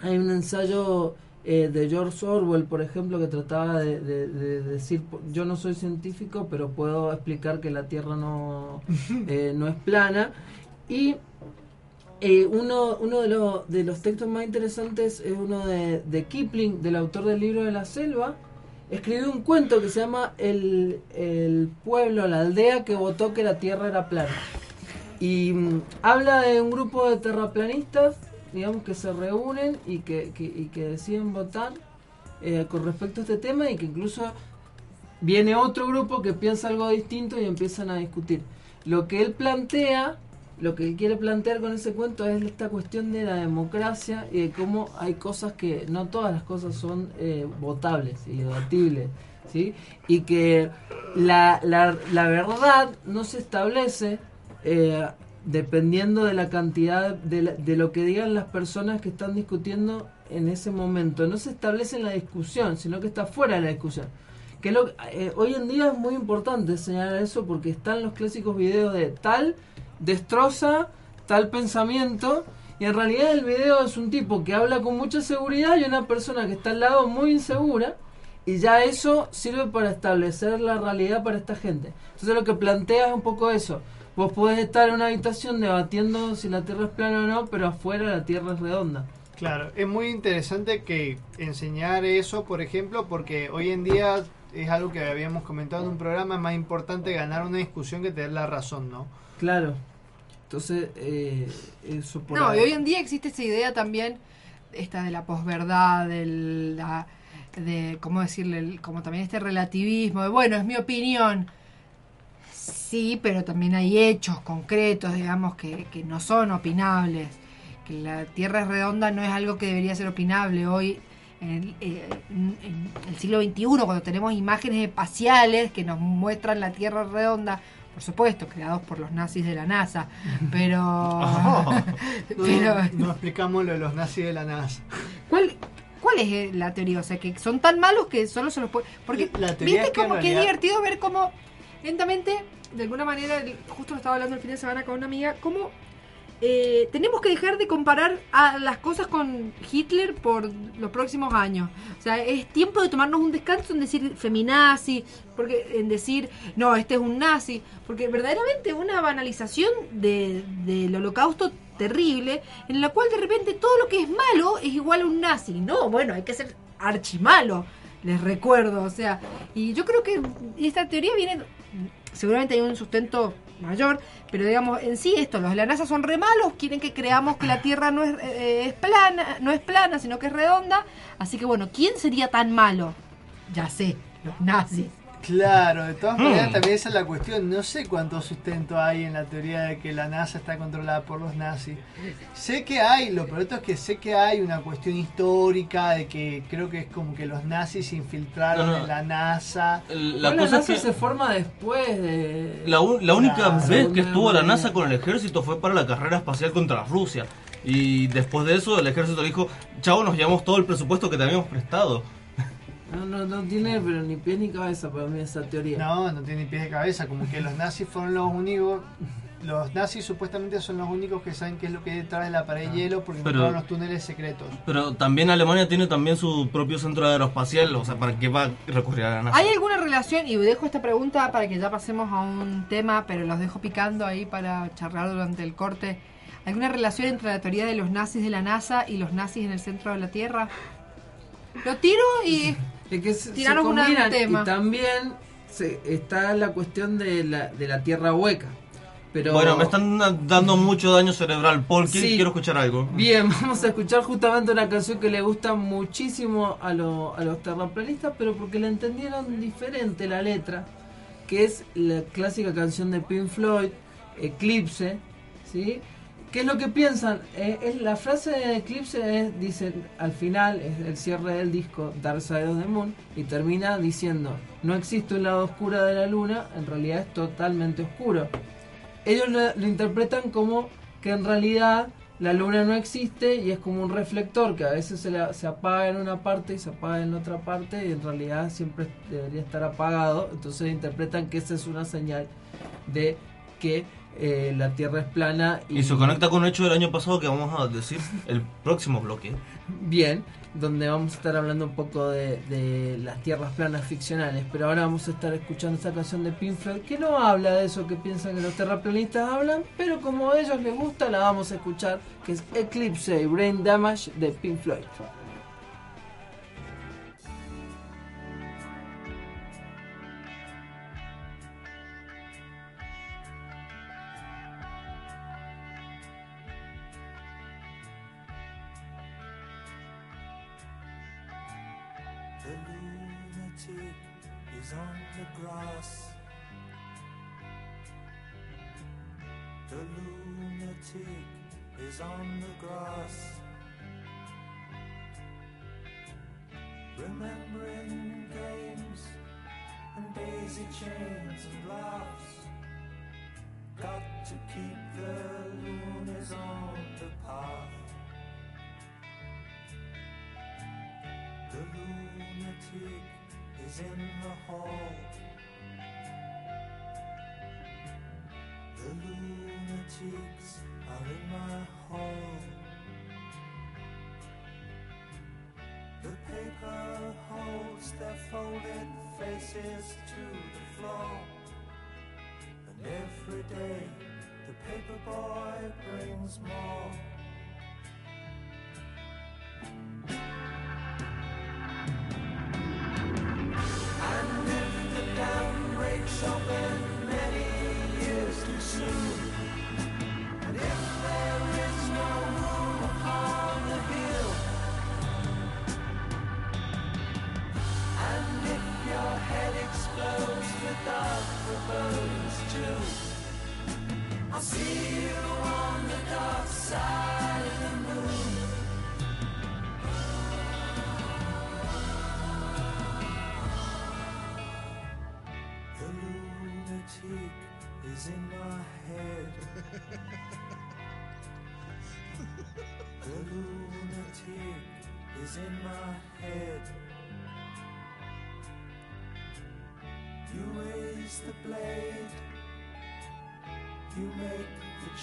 hay un ensayo eh, de George Orwell, por ejemplo, que trataba de, de- de decir, yo no soy científico, pero puedo explicar que la Tierra no, eh, no es plana. Y eh, uno, uno de, los de los textos más interesantes es uno de, de Kipling, del autor del libro de la selva. Escribió un cuento que se llama el, el pueblo, la aldea que votó que la Tierra era plana. Y mm, habla de un grupo de terraplanistas, digamos, que se reúnen y que, que- que deciden votar eh, con respecto a este tema y que incluso viene otro grupo que piensa algo distinto y empiezan a discutir. Lo que él plantea, lo que quiere plantear con ese cuento es esta cuestión de la democracia y de cómo hay cosas que no todas las cosas son eh, votables y debatibles. ¿sí? Y que la, la, la verdad no se establece eh, dependiendo de la cantidad de, la- de lo que digan las personas que están discutiendo en ese momento. No se establece en la discusión, sino que está fuera de la discusión. Que lo, eh, hoy en día es muy importante señalar eso porque están los clásicos videos de tal destroza tal pensamiento y en realidad el video es un tipo que habla con mucha seguridad y una persona que está al lado muy insegura y ya eso sirve para establecer la realidad para esta gente. Entonces lo que plantea es un poco eso. Vos podés estar en una habitación debatiendo si la Tierra es plana o no, pero afuera la Tierra es redonda. Claro, es muy interesante que enseñar eso, por ejemplo, porque hoy en día es algo que habíamos comentado en un programa, es más importante ganar una discusión que tener la razón, ¿no? Claro. Entonces, eh, eso por No, ahí. y hoy en día existe esa idea también, esta de la posverdad, del, la- de, ¿cómo decirle? El- como también este relativismo, de, bueno, es mi opinión. Sí, pero también hay hechos concretos, digamos, que, que no son opinables. Que la Tierra es redonda no es algo que debería ser opinable. Hoy, en el, eh, en- en el siglo XXI, cuando tenemos imágenes espaciales que nos muestran la Tierra redonda, por supuesto, creados por los nazis de la NASA, pero... No, pero no explicamos lo de los nazis de la NASA. ¿Cuál, ¿Cuál es eh, la teoría? O sea, que son tan malos que solo se los puede... Porque La viste es que como que es divertido ver cómo lentamente, de alguna manera, justo lo estaba hablando el fin de semana con una amiga, cómo eh, tenemos que dejar de comparar a las cosas con Hitler por los próximos años. O sea, es tiempo de tomarnos un descanso en decir feminazi, porque en decir, no, este es un nazi, porque verdaderamente es una banalización de- del holocausto terrible, en la cual de repente todo lo que es malo es igual a un nazi. No, bueno, hay que ser archimalo, les recuerdo, o sea, y yo creo que esta teoría viene, seguramente hay un sustento mayor, pero digamos, en sí esto, los de la NASA son re malos, quieren que creamos que la Tierra no es, eh, es plana, no es plana, sino que es redonda, así que bueno, ¿quién sería tan malo? Ya sé, los nazis. Claro, de todas maneras Mm. también esa es la cuestión. No sé cuánto sustento hay en la teoría de que la NASA está controlada por los nazis. Sé que hay, lo peor es que sé que hay una cuestión histórica de que creo que es como que los nazis se infiltraron No, no. en la NASA. La Bueno, cosa es NASA que se forma después de... la, la única La vez que estuvo la NASA con el ejército fue para la carrera espacial contra Rusia. Y después de eso el ejército dijo, chavo, nos llevamos todo el presupuesto que te habíamos prestado. No, no, no tiene pero ni pie ni cabeza para mí esa teoría. No, no tiene ni pies de cabeza, como que los nazis fueron los únicos. Los nazis supuestamente son los únicos que saben qué es lo que hay detrás de la pared de hielo porque Pero- encontraron los túneles secretos. Pero también Alemania tiene también su propio centro aeroespacial, o sea, ¿para qué va a recurrir a la NASA? ¿Hay alguna relación? Y dejo esta pregunta para que ya pasemos a un tema, pero los dejo picando ahí para charlar durante el corte. ¿Alguna relación entre la teoría de los nazis de la NASA y los nazis en el centro de la Tierra? Lo tiro y Es que se, se combinan, tema. Y también se- está la cuestión de la, de la tierra hueca. Pero Bueno, me están da- dando mucho daño cerebral. Sí. quiero escuchar algo. Bien, vamos a escuchar justamente una canción que le gusta muchísimo a, lo- a los terraplanistas, pero porque la entendieron diferente la letra, que es la clásica canción de Pink Floyd, Eclipse, ¿sí? ¿Qué es lo que piensan? Eh, es, la frase de Eclipse es, dicen, al final, es el cierre del disco Dark Side of the Moon, y termina diciendo, no existe un lado oscuro de la luna, en realidad es totalmente oscuro. Ellos lo, interpretan como que en realidad la luna no existe y es como un reflector que a veces se, se apaga en una parte y se apaga en otra parte y en realidad siempre debería estar apagado. Entonces interpretan que esa es una señal de que eh, la Tierra es plana Y se conecta con un hecho del año pasado que vamos a decir el próximo bloque. bien, donde vamos a estar hablando un poco de, de las tierras planas ficcionales, pero ahora vamos a estar escuchando esta canción de Pink Floyd que no habla de eso que piensan que los terraplanistas hablan, pero como a ellos les gusta la vamos a escuchar, que es Eclipse y Brain Damage de Pink Floyd. so many.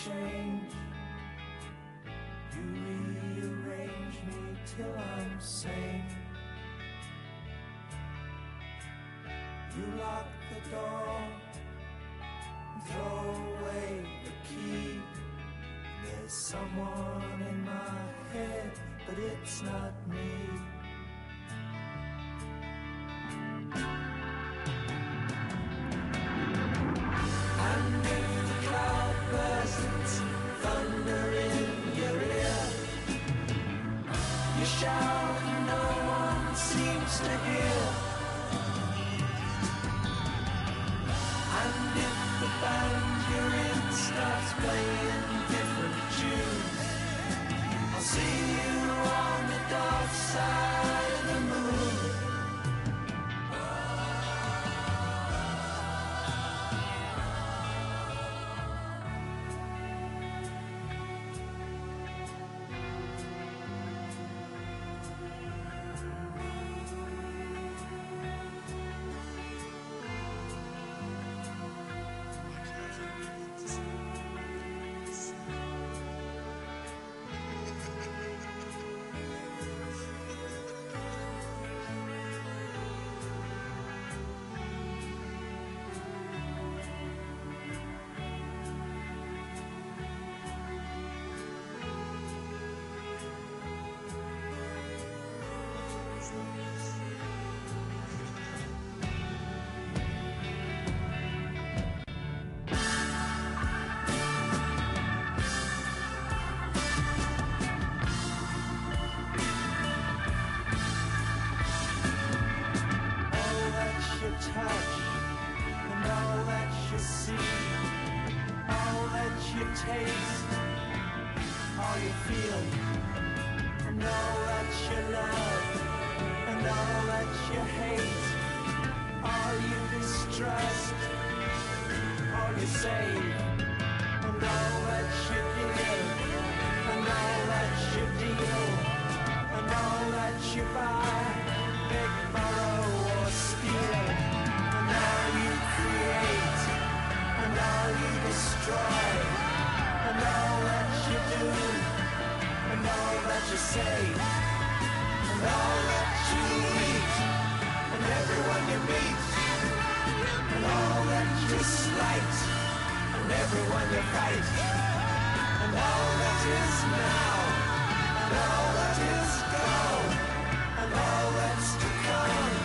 Change. You rearrange me till I'm sane. You lock the door, throw away the key. There's someone in my head, but it's not me. Save, and all that you give, and all that you deal, and all that you buy, beg, borrow, or steal, and all you create, and all you destroy, and all that you do, and all that you say, and all that you eat, and everyone you meet, and all that you slight, everyone fight, and all that is now, and all that is gone, and all that's to come,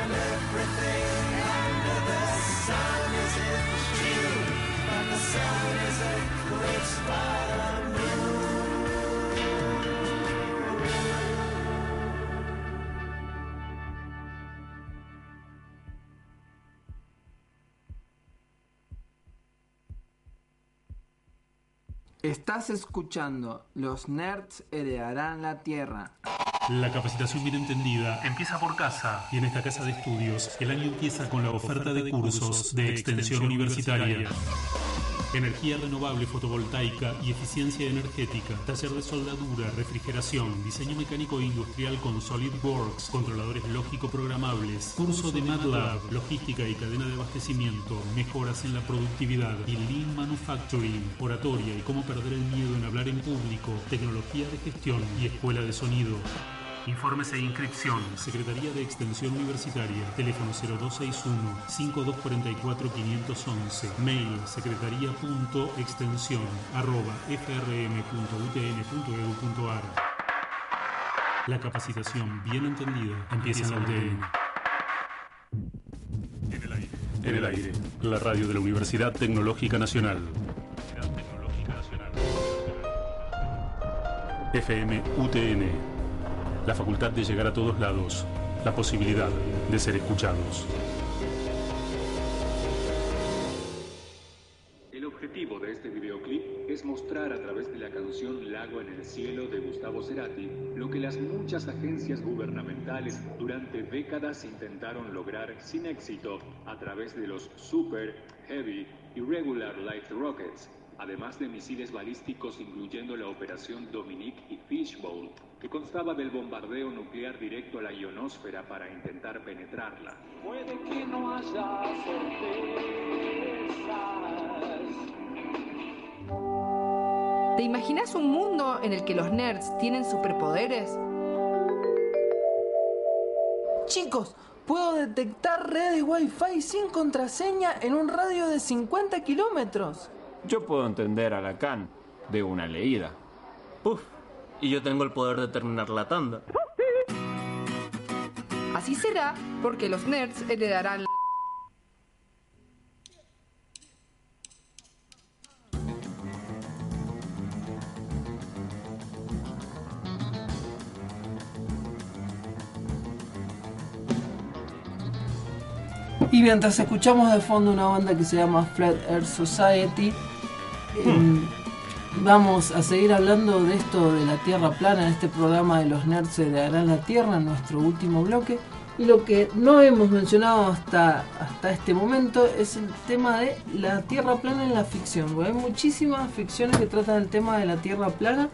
and everything under the sun is in June, but the sun is eclipsed by the Estás escuchando Los Nerds heredarán la Tierra. La capacitación bien entendida empieza por casa y en esta casa de estudios el año empieza con la oferta de cursos de extensión universitaria. Energía renovable fotovoltaica y eficiencia energética, taller de soldadura, refrigeración, diseño mecánico e industrial con SolidWorks, controladores lógico programables, curso de MATLAB, logística y cadena de abastecimiento, mejoras en la productividad y Lean Manufacturing, oratoria y cómo perder el miedo en hablar en público, tecnología de gestión y escuela de sonido. Informes e inscripción, Secretaría de Extensión Universitaria, teléfono 0261-5244-511, mail secretaría.extensión arroba frm.utn.edu.ar. La capacitación bien entendida empieza en la UTN. En el aire. En el aire. La radio de la Universidad Tecnológica Nacional. FM UTN. La facultad de llegar a todos lados. La posibilidad de ser escuchados. El objetivo de este videoclip es mostrar a través de la canción Lago en el Cielo de Gustavo Cerati lo que las muchas agencias gubernamentales durante décadas intentaron lograr sin éxito a través de los Super, Heavy y Regular Light Rockets, además de misiles balísticos incluyendo la Operación Dominique y Fishbowl, que constaba del bombardeo nuclear directo a la ionosfera para intentar penetrarla. Puede que no haya. ¿Te imaginas un mundo en el que los nerds tienen superpoderes? Chicos, puedo detectar redes Wi-Fi sin contraseña en un radio de 50 kilómetros. Yo puedo entender a Lacan de una leída. Uf, y yo tengo el poder de terminar la tanda. Así será porque los nerds heredarán la... Y mientras escuchamos de fondo una banda que se llama Flat Earth Society, em, vamos a seguir hablando de esto de la Tierra plana en este programa de los nerds de Harán la Tierra, en nuestro último bloque. Y lo que no hemos mencionado hasta, hasta este momento es el tema de la Tierra plana en la ficción. porque hay muchísimas ficciones que tratan el tema de la Tierra plana.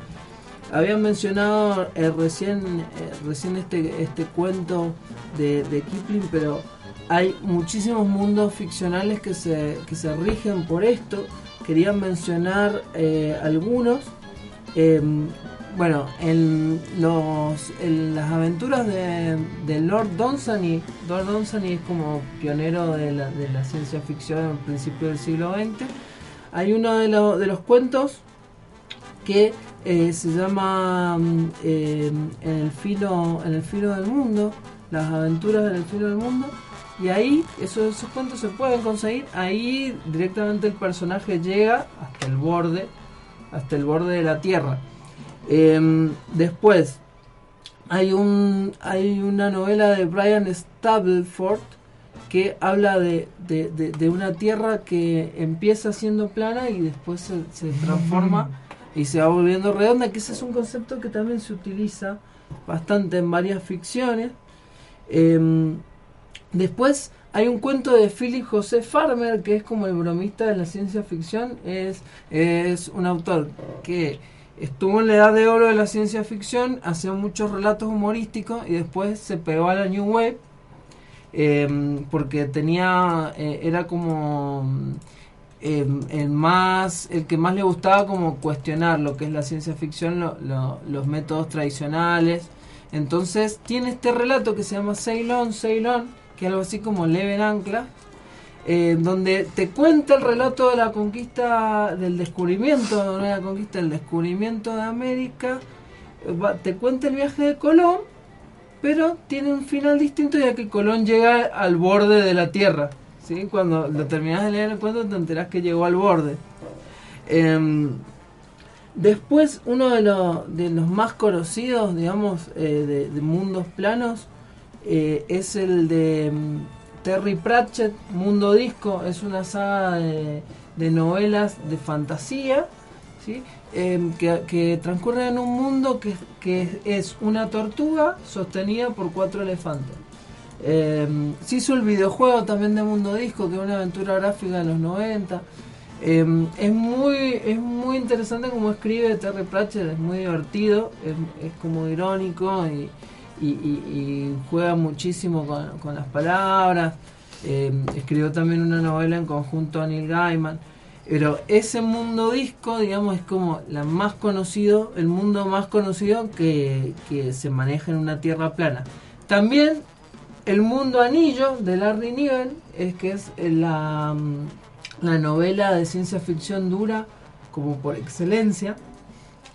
Habían mencionado eh, recién, eh, recién este, este cuento de, de Kipling, pero hay muchísimos mundos ficcionales que se, que se rigen por esto. Quería mencionar eh, algunos. Eh, bueno, en, los, en las aventuras de, de Lord Dunsany, Lord Dunsany es como pionero de la, de la ciencia ficción en principio del siglo XX. Hay uno de, lo- de los cuentos que eh, se llama mm, eh, en, el filo, en el filo del mundo, las aventuras en el filo del mundo. Y ahí, esos, esos cuentos se pueden conseguir. Ahí directamente el personaje llega hasta el borde, hasta el borde de la tierra. Em, después, hay, un, hay una novela de Brian Stableford que habla de, de- de- de una tierra que empieza siendo plana y después se, se transforma y se va volviendo redonda, que ese es un concepto que también se utiliza bastante en varias ficciones. Em, después hay un cuento de Philip José Farmer, que es como el bromista de la ciencia ficción. Es, es un autor que estuvo en la edad de oro de la ciencia ficción, hacía muchos relatos humorísticos y después se pegó a la New Wave. em, porque tenía eh, era como em, el más el que más le gustaba como cuestionar lo que es la ciencia ficción lo- lo- los métodos tradicionales entonces tiene este relato que se llama Ceylon, Ceylon, que es algo así como Leven Ancla, donde te cuenta el relato de la conquista, del descubrimiento, no de la conquista, del descubrimiento de América, te cuenta el viaje de Colón, pero tiene un final distinto ya que Colón llega al borde de la Tierra. ¿sí? Cuando lo terminas de leer el cuento te enterás que llegó al borde. Em, Después, uno de, los de los más conocidos, digamos, eh, de, de mundos planos, eh, es el de mm, Terry Pratchett, Mundo Disco. Es una saga de, de novelas de fantasía, ¿sí? Em, que, que transcurre en un mundo que, que es una tortuga sostenida por cuatro elefantes. Em, se hizo el videojuego también de Mundo Disco, que es una aventura gráfica de los 90. Eh, es muy es muy interesante como escribe Terry Pratchett, es muy divertido, es, es como irónico y, y- y- y juega muchísimo con, las palabras. Eh, escribió también una novela en conjunto a Neil Gaiman. Pero ese mundo disco, digamos, es como la más conocido, el mundo más conocido que, que se maneja en una tierra plana. También el mundo anillo de Larry Niven es que es la, mm, la novela de ciencia ficción dura como por excelencia,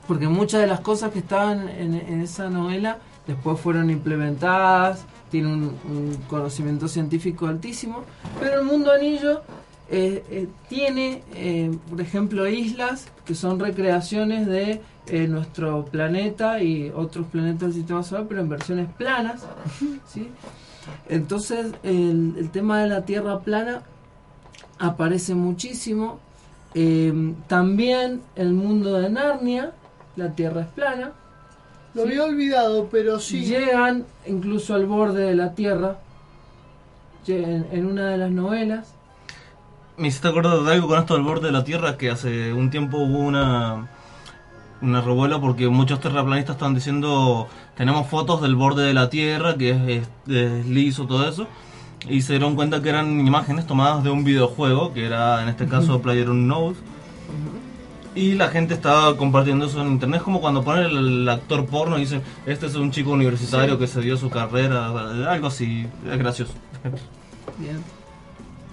porque muchas de las cosas que estaban en esa novela después fueron implementadas, tiene un, un conocimiento científico altísimo, pero el mundo anillo eh, eh, tiene, eh, por ejemplo, islas que son recreaciones de nuestro planeta y otros planetas del sistema solar, pero en versiones planas, ¿sí? Entonces, el, el tema de la Tierra plana aparece muchísimo. También el mundo de Narnia, la Tierra es plana. Lo había olvidado, pero sí. Llegan incluso al borde de la Tierra. En una de las novelas. Me hiciste acordar de algo con esto del borde de la Tierra, que hace un tiempo hubo una, una revuela porque muchos terraplanistas estaban diciendo tenemos fotos del borde de la Tierra, que es, es- es liso, todo eso, y se dieron cuenta que eran imágenes tomadas de un videojuego, que era en este caso PlayerUnknown's, y la gente estaba compartiendo eso en internet, es como cuando ponen el, el actor porno y dicen, este es un chico universitario Sí. que se dio su carrera, algo así, es gracioso. Bien.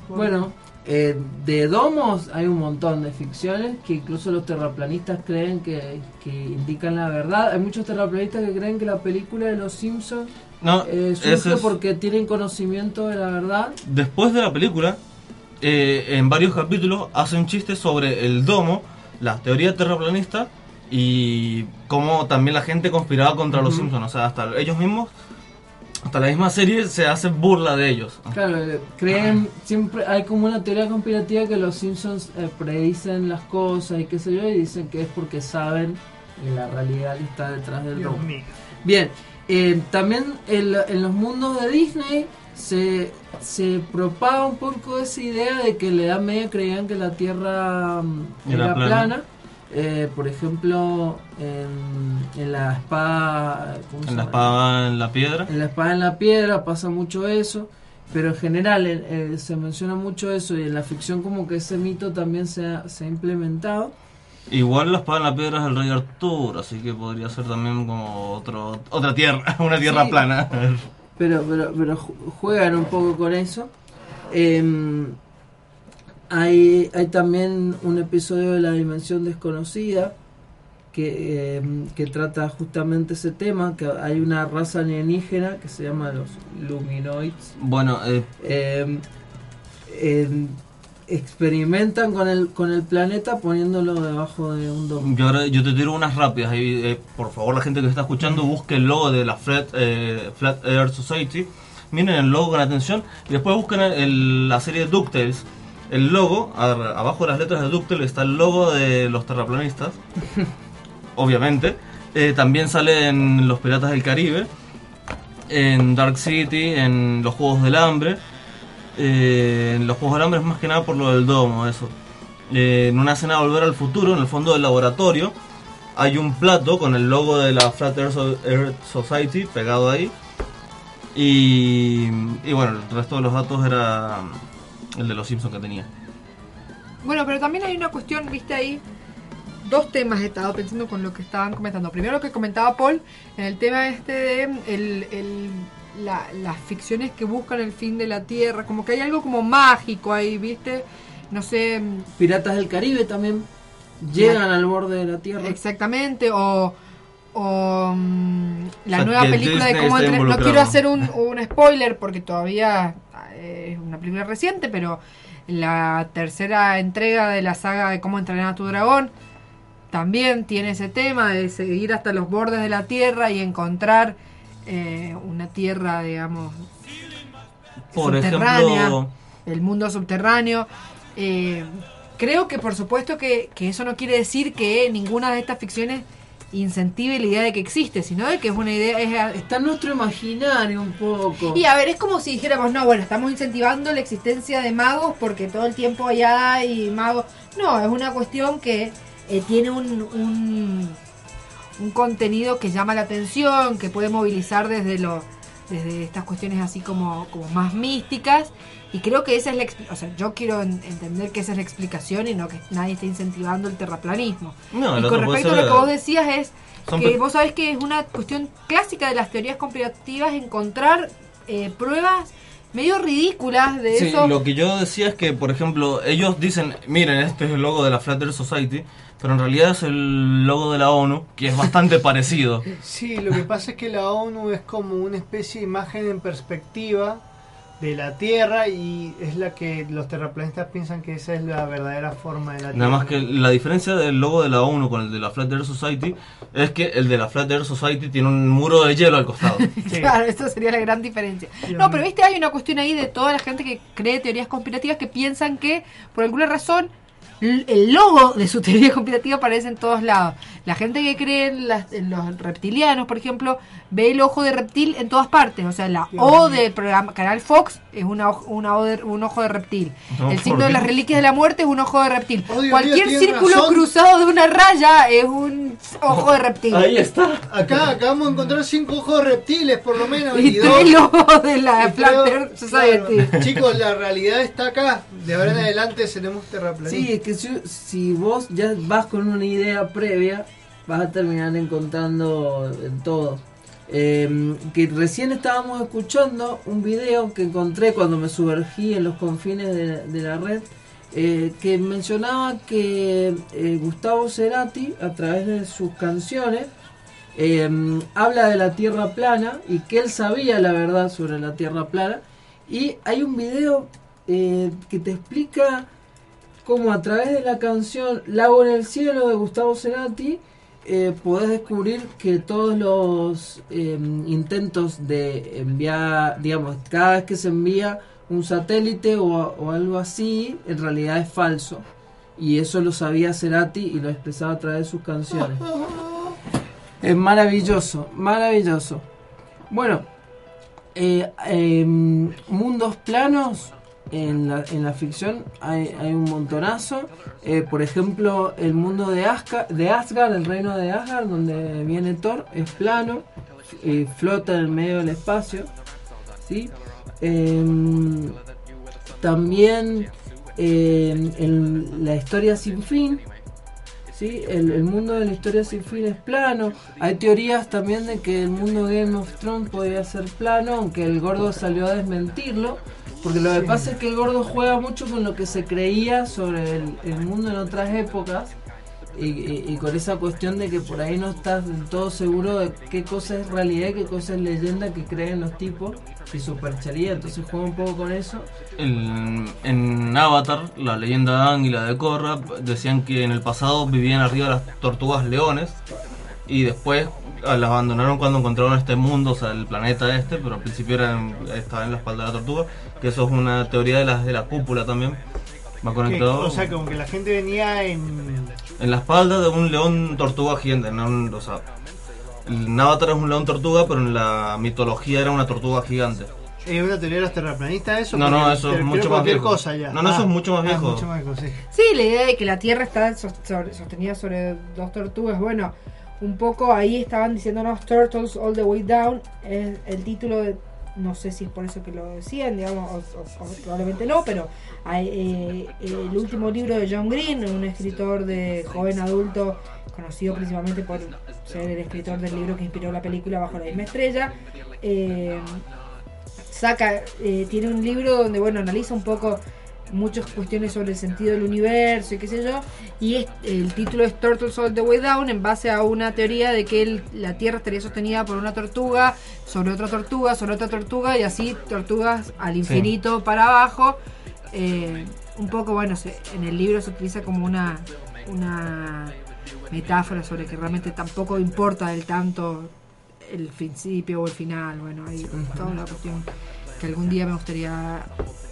Bueno, eh, de domos hay un montón de ficciones que incluso los terraplanistas creen que, que indican la verdad. Hay muchos terraplanistas que creen que la película de los Simpsons No, eh, surge es- porque tienen conocimiento de la verdad. Después de la película, eh, en varios capítulos hace un chiste sobre el domo, la teoría terraplanista y cómo también la gente conspiraba contra los. Simpsons. O sea, hasta ellos mismos, hasta la misma serie se hace burla de ellos. Claro, eh, creen, siempre hay como una teoría conspirativa que los Simpsons eh, predicen las cosas y qué sé yo, y dicen que es porque saben la realidad que está detrás del Dios domo. mío. Bien, eh, también en, la- en los mundos de Disney se, se propaga un poco esa idea de que en la Edad Media creían que la Tierra mm, Era era, plana. plana. Eh, por ejemplo, en, en la espada... ¿cómo se En la espada en la piedra. En la espada en la piedra pasa mucho eso, pero en general eh, se menciona mucho eso y en la ficción como que ese mito también se ha, se ha implementado. Igual la espada en la piedra es el rey Arturo, así que podría ser también como otro, otra tierra, una tierra Sí. plana. pero pero pero ju- juegan un poco con eso. Em, hay hay también un episodio de la dimensión desconocida que, em, que trata justamente ese tema que hay una raza alienígena que se llama los luminoids. Bueno, eh, em, experimentan con el con el planeta poniéndolo debajo de un domo Yo, ahora- yo te tiro unas rápidas. ahí, eh, por favor, la gente que está escuchando, busque el logo de la Flat, eh, Flat Earth Society. Miren el logo con atención. Y después busquen el- el- la serie de DuckTales. el logo, a- abajo de las letras de DuckTales está el logo de los terraplanistas, obviamente. Eh, también sale en Los Piratas del Caribe, en Dark City, en los Juegos del Hambre. Eh, los Juegos del Hambre es más que nada por lo del domo, eso. Eh, en una escena de Volver al Futuro, en el fondo del laboratorio, hay un plato con el logo de la Flat Earth Earth Society pegado ahí. Y, bueno, el resto de los datos era el de los Simpsons que tenía. Bueno, pero también hay una cuestión, viste ahí, dos temas he estado pensando con lo que estaban comentando. Primero lo que comentaba Paul, en el tema este de el, el- la- las ficciones que buscan el fin de la Tierra, como que hay algo como mágico ahí, viste, no sé... Piratas del Caribe también llegan al borde de la Tierra. Exactamente, o, o mm, la O sea, nueva película de cómo entre- No quiero hacer un, un spoiler porque todavía eh, es una película reciente, pero la tercera entrega de la saga de cómo entrenar a tu dragón también tiene ese tema de seguir hasta los bordes de la Tierra y encontrar eh, una Tierra, digamos, Por subterránea, ejemplo, el mundo subterráneo. Eh, creo que por supuesto que, que eso no quiere decir que ninguna de estas ficciones incentive la idea de que existe, sino de que es una idea... Es, Está en nuestro imaginario un poco. y a ver, es como si dijéramos, no, bueno, estamos incentivando la existencia de magos porque todo el tiempo allá hay magos. No, es una cuestión que eh, tiene un, un, un contenido que llama la atención, que puede movilizar desde lo desde estas cuestiones así como, como más místicas. Y creo que esa es la o sea, yo quiero en- entender que esa es la explicación y no que nadie esté incentivando el terraplanismo. No, y con respecto a lo que vos decías es que vos sabés que es una cuestión clásica de las teorías conspirativas encontrar eh, pruebas medio ridículas de Sí, eso. lo que yo decía es que, por ejemplo, ellos dicen, miren, este es el logo de la Flat Earth Society, pero en realidad es el logo de la ONU, que es bastante parecido. Sí, lo que pasa es que la ONU es como una especie de imagen en perspectiva de la Tierra y es la que los terraplanistas piensan que esa es la verdadera forma de la Tierra. Nada más que la diferencia del logo de la ONU con el de la Flat Earth Society es que el de la Flat Earth Society tiene un muro de hielo al costado. Claro, eso sería la gran diferencia. No, pero viste, hay una cuestión ahí de toda la gente que cree teorías conspirativas que piensan que, por alguna razón, el logo de su teoría conspirativa aparece en todos lados. La gente que cree en, las- en los reptilianos, por ejemplo, ve el ojo de reptil en todas partes. O sea, la O del programa Canal Fox es una, una O de- un ojo de reptil. No, el ¿por signo de las reliquias de la muerte es un ojo de reptil. Oh, Dios Cualquier círculo razón. cruzado de una raya es un ojo de reptil. está. Acá acabamos de encontrar cinco ojos de reptiles, por lo menos. Y dos- tres logos de la y Flat tres- Earth Society. claro. Chicos, la realidad está acá. De ahora en adelante seremos terraplanistas. Sí, es que si, si vos ya vas con una idea previa, vas a terminar encontrando en todo. Eh, que recién estábamos escuchando un video que encontré cuando me sumergí en los confines de, la red, eh, que mencionaba que eh, Gustavo Cerati, a través de sus canciones, eh, habla de la Tierra plana y que él sabía la verdad sobre la Tierra plana. Y hay un video eh, que te explica cómo a través de la canción Lago en el Cielo de Gustavo Cerati eh, podés descubrir que todos los eh, intentos de enviar, digamos, cada vez que se envía un satélite o, o algo así, en realidad es falso. Y eso lo sabía Cerati y lo expresaba a través de sus canciones. Es maravilloso, maravilloso. Bueno, eh, em, mundos planos en la, en la ficción hay, hay un montonazo. Eh, por ejemplo, el mundo de, Asgard, de Asgard, el reino de Asgard, donde viene Thor, es plano, eh, flota en el medio del espacio. ¿sí? Em, también em, en la historia sin fin. ¿sí? El, el mundo de la historia sin fin es plano. Hay teorías también de que el mundo Game of Thrones podría ser plano, aunque el gordo salió a desmentirlo. Porque lo que Sí. pasa es que el gordo juega mucho con lo que se creía sobre el, el mundo en otras épocas. Y, y- y con esa cuestión de que por ahí no estás del todo seguro de qué cosa es realidad y qué cosa es leyenda que creen los tipos y superchería. Entonces juega un poco con eso. En, en Avatar, la leyenda de Aang y la de Korra decían que en el pasado vivían arriba las tortugas leones y después ah, las abandonaron cuando encontraron este mundo, o sea, el planeta este, pero al principio eran, estaban en la espalda de la tortuga, que eso es una teoría de la, de la cúpula también, Va conectado o sea, como que la gente venía en. en la espalda de un león tortuga gigante. No, un- o sea, el Avatar es un león tortuga, pero en la mitología era una tortuga gigante. ¿Es una teoría de los terraplanistas eso? No, no, eso es mucho a más cualquier viejo. cosa ya. No, no, eso es mucho más ah, viejo. mucho más viejo, sí. Sí, la idea de que la Tierra está sostenida sobre dos tortugas, bueno, un poco ahí estaban diciéndonos Turtles All the Way Down, es el título no sé si es por eso que lo decían, digamos, o, probablemente no, pero eh, el último libro de John Green, un escritor de joven adulto, conocido principalmente por ser el escritor del libro que inspiró la película Bajo la misma estrella, eh, saca, eh, tiene un libro donde, bueno, analiza un poco muchas cuestiones sobre el sentido del universo y qué sé yo, y es- el título es Turtles All the Way Down en base a una teoría de que el- la Tierra estaría sostenida por una tortuga, sobre otra tortuga, sobre otra tortuga, y así tortugas al infinito para abajo. Eh, un poco, bueno, se- en el libro se utiliza como una, una metáfora sobre que realmente tampoco importa del tanto el principio o el final, bueno, ahí toda la cuestión que algún día me gustaría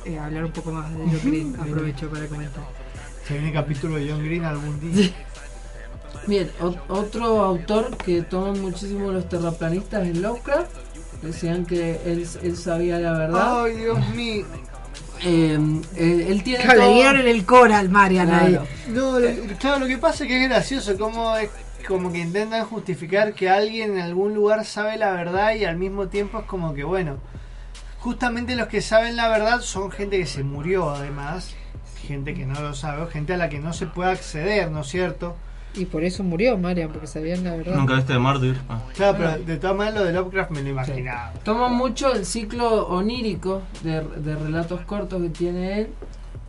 eh, hablar un poco más de John Green, aprovecho para comentar. Se viene capítulo de John Green algún día. Bien, o- otro autor que toma muchísimo los terraplanistas es Lovecraft. Decían que él, él sabía la verdad. Ay, Dios mío. Eh, él, él tiene Claro, le todo- dieron en el coral, Marian, ahí. Claro. No, lo, claro, lo que pasa es que es gracioso, como es como que intentan justificar que alguien en algún lugar sabe la verdad y al mismo tiempo es como que, bueno, justamente los que saben la verdad son gente que se murió además, gente que no lo sabe, o gente a la que no se puede acceder, ¿no es cierto? Y por eso murió Marian, porque sabían la verdad. Nunca viste de Martyr. Ah. Claro, pero de todas maneras lo de Lovecraft me lo imaginaba. Toma mucho el ciclo onírico de, de relatos cortos que tiene él.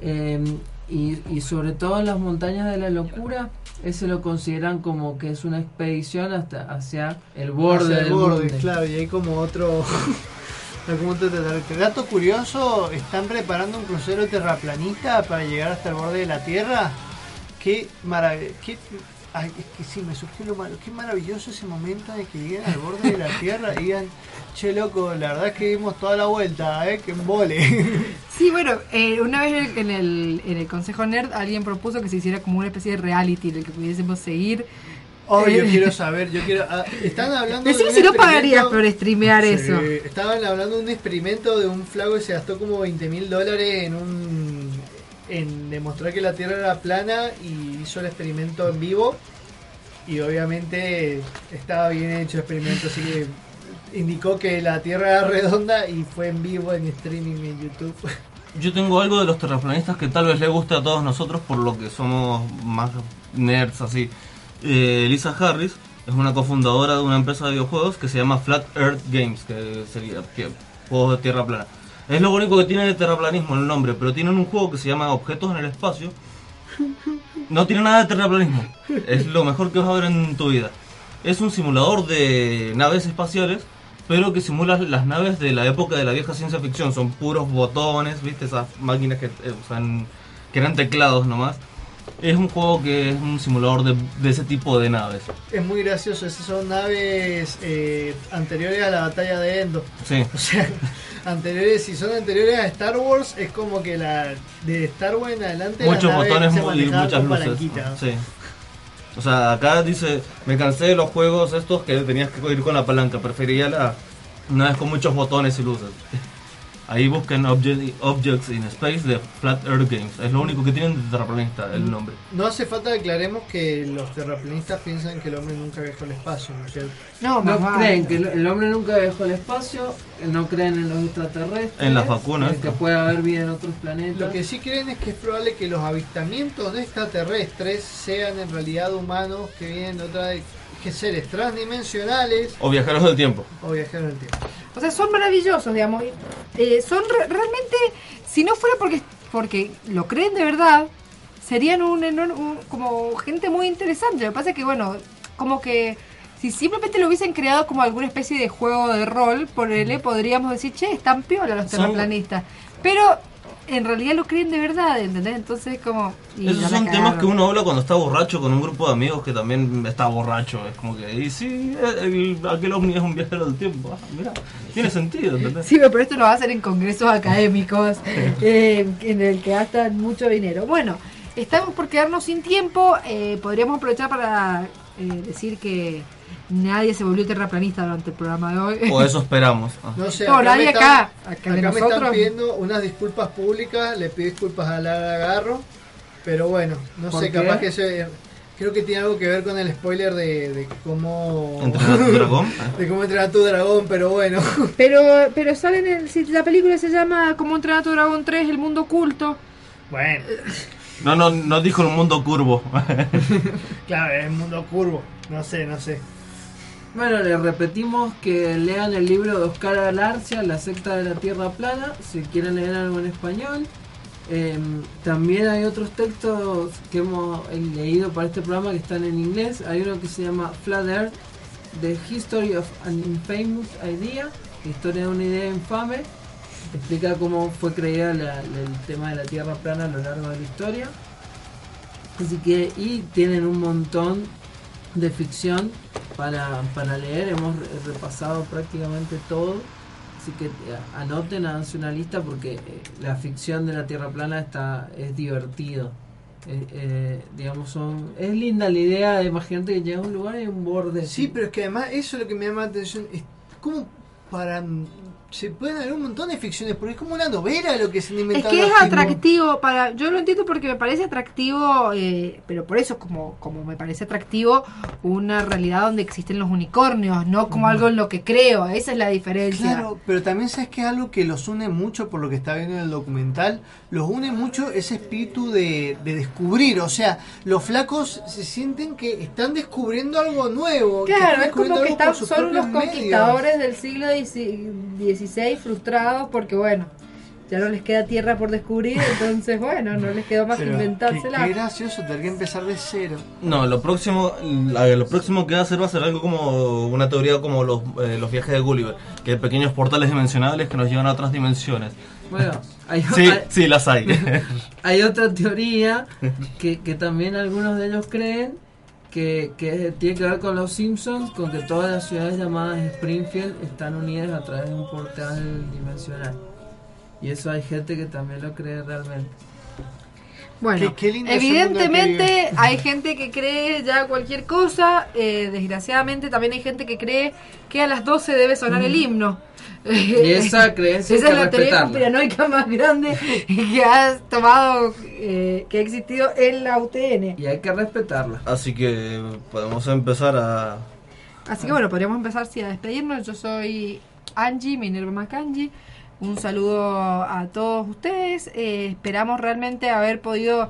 eh, y, y sobre todo en las montañas de la locura, ese lo consideran como que es una expedición hasta hacia el borde Hacia el del borde, mundo. claro, y hay como otro... otro terra- Dato curioso, están preparando un crucero terraplanista para llegar hasta el borde de la Tierra. Qué maravilloso. Ay, es que sí, me surgió lo malo. Qué maravilloso ese momento de que lleguen al borde de la Tierra y digan, che loco, la verdad es que dimos toda la vuelta, eh, que embole. Sí, bueno, eh, una vez en el, en el Consejo Nerd alguien propuso que se hiciera como una especie de reality en el que pudiésemos seguir. Oh, yo Eh, quiero saber, yo quiero... ah, están hablando Decime de un si no pagarías experimento- por streamear Sí, eso. Estaban hablando de un experimento de un flaco que se gastó como 20 mil dólares en un en demostrar que la Tierra era plana y hizo el experimento en vivo y obviamente estaba bien hecho el experimento así que indicó que la Tierra era redonda y fue en vivo en streaming en YouTube. Yo tengo algo de los terraplanistas que tal vez le guste a todos nosotros por lo que somos más nerds así. Eh, Lisa Harris es una cofundadora de una empresa de videojuegos que se llama Flat Earth Games, que sería que- juegos de tierra plana. Es lo único que tiene de terraplanismo el nombre, pero tienen un juego que se llama Objetos en el Espacio. No tiene nada de terraplanismo. Es lo mejor que vas a ver en tu vida. Es un simulador de naves espaciales, pero que simula las naves de la época de la vieja ciencia ficción. Son puros botones, ¿viste? Esas máquinas que, eh, usan- que eran teclados nomás. Es un juego que es un simulador de, de ese tipo de naves. Es muy gracioso, esas son naves eh, anteriores a la batalla de Endo. Sí. O sea, anteriores, si son anteriores a Star Wars, es como que la de Star Wars en adelante Muchos botones se y muchas luces. Sí. O sea, acá dice, me cansé de los juegos estos que tenías que ir con la palanca, prefería la naves con muchos botones y luces. Ahí busquen Obje- Objects in Space de Flat Earth Games. Es lo único que tienen de terraplanista, el nombre. No hace falta que aclaremos que los terraplanistas piensan que el hombre nunca viajó al espacio, ¿no es cierto? No, No más vale. creen que el, el hombre nunca viajó al espacio, no creen en los extraterrestres, En las vacunas. en que puede haber vida en otros planetas. Lo que sí creen es que es probable que los avistamientos de extraterrestres sean en realidad humanos que vienen de otra que seres transdimensionales O viajeros del tiempo. o viajeros del tiempo. O sea, son maravillosos, digamos. Eh, son re- realmente, si no fuera porque, porque lo creen de verdad, serían un, enor- un- como gente muy interesante. Lo que pasa es que, bueno, como que si simplemente lo hubiesen creado como alguna especie de juego de rol, por él podríamos decir, che, están piola los Son- terraplanistas. Pero en realidad lo creen de verdad, ¿entendés? Entonces como... Esos son temas que uno habla cuando está borracho con un grupo de amigos que también está borracho. Es como que, y sí, el- aquel ovni es un viajero del tiempo. Ah, mira, tiene sentido, ¿entendés? Sí, pero esto lo va a hacer en congresos académicos eh, en el que gastan mucho dinero. Bueno, estamos por quedarnos sin tiempo. eh, podríamos aprovechar para eh, decir que nadie se volvió terraplanista durante el programa de hoy. O eso esperamos. Ah. No sé, No, nadie están- acá. Acá Acá me están nosotros. pidiendo unas disculpas públicas, le pido disculpas a Lara Garro, pero bueno, no ¿Por sé, qué? capaz que se, creo que tiene algo que ver con el spoiler de, de cómo ¿Entrenar a tu dragón? de cómo entrenar a tu dragón, pero bueno. Pero, pero sale en el, si la película se llama Como entrenar a tu dragón 3, El mundo oculto. Bueno, No, no, no dijo el mundo curvo. claro, es un mundo curvo, no sé, no sé. Bueno, les repetimos que lean el libro de Oscar Alarcia, La secta de la Tierra plana, si quieren leer algo en español. Eh, también hay otros textos que hemos leído para este programa que están en inglés. Hay uno que se llama Flat Earth, The History of an Infamous Idea, historia de una idea infame. Explica cómo fue creada la- el tema de la Tierra plana a lo largo de la historia. Así que, y tienen un montón de ficción para, para leer. Hemos re- repasado prácticamente todo. Así que eh, anoten, háganse una lista porque eh, la ficción de la Tierra plana está es divertido. Eh, digamos, son, es linda la idea de imagínate que llega a un lugar y hay un borde. Sí, pero es que además eso es lo que me llama la atención. Es como para. Se pueden haber un montón de ficciones, porque es como una novela lo que se han Es inventado. que es los tipos. atractivo para yo lo entiendo porque me parece atractivo eh, pero por eso como como me parece atractivo una realidad donde existen los unicornios no como algo en lo que creo esa es la diferencia Claro, pero también sabes que es algo que los une mucho, por lo que está viendo en el documental, los une mucho ese espíritu de, de descubrir. O sea, los flacos se sienten que están descubriendo algo nuevo. Claro, es como que están, son medios. conquistadores del siglo XVI frustrados porque, bueno, ya no les queda tierra por descubrir, entonces, bueno, no les quedó más que inventársela. Qué, qué gracioso tener que empezar de cero. No, lo próximo, la- lo próximo que va a hacer va a ser algo como una teoría como los, eh, los viajes de Gulliver, que hay pequeños portales dimensionales que nos llevan a otras dimensiones. Bueno, hay, Sí, hay- sí, las hay. hay otra teoría que, que también algunos de ellos creen que, que tiene que ver con los Simpsons, con que todas las ciudades llamadas Springfield están unidas a través de un portal dimensional. Y eso hay gente que también lo cree realmente. Bueno, Qué- qué evidentemente hay gente que cree ya cualquier cosa, eh, desgraciadamente también hay gente que cree que a las 12 debe sonar el himno. Y esa creencia Esa es la teoría conspiranoica más grande que ha tomado, eh, que ha existido en la UTN. Y hay que respetarla. Así que podemos empezar a... Así que bueno, podríamos empezar sí, a despedirnos. Yo soy Angie, Minerva Macangi. Un saludo a todos ustedes. Eh, esperamos realmente haber podido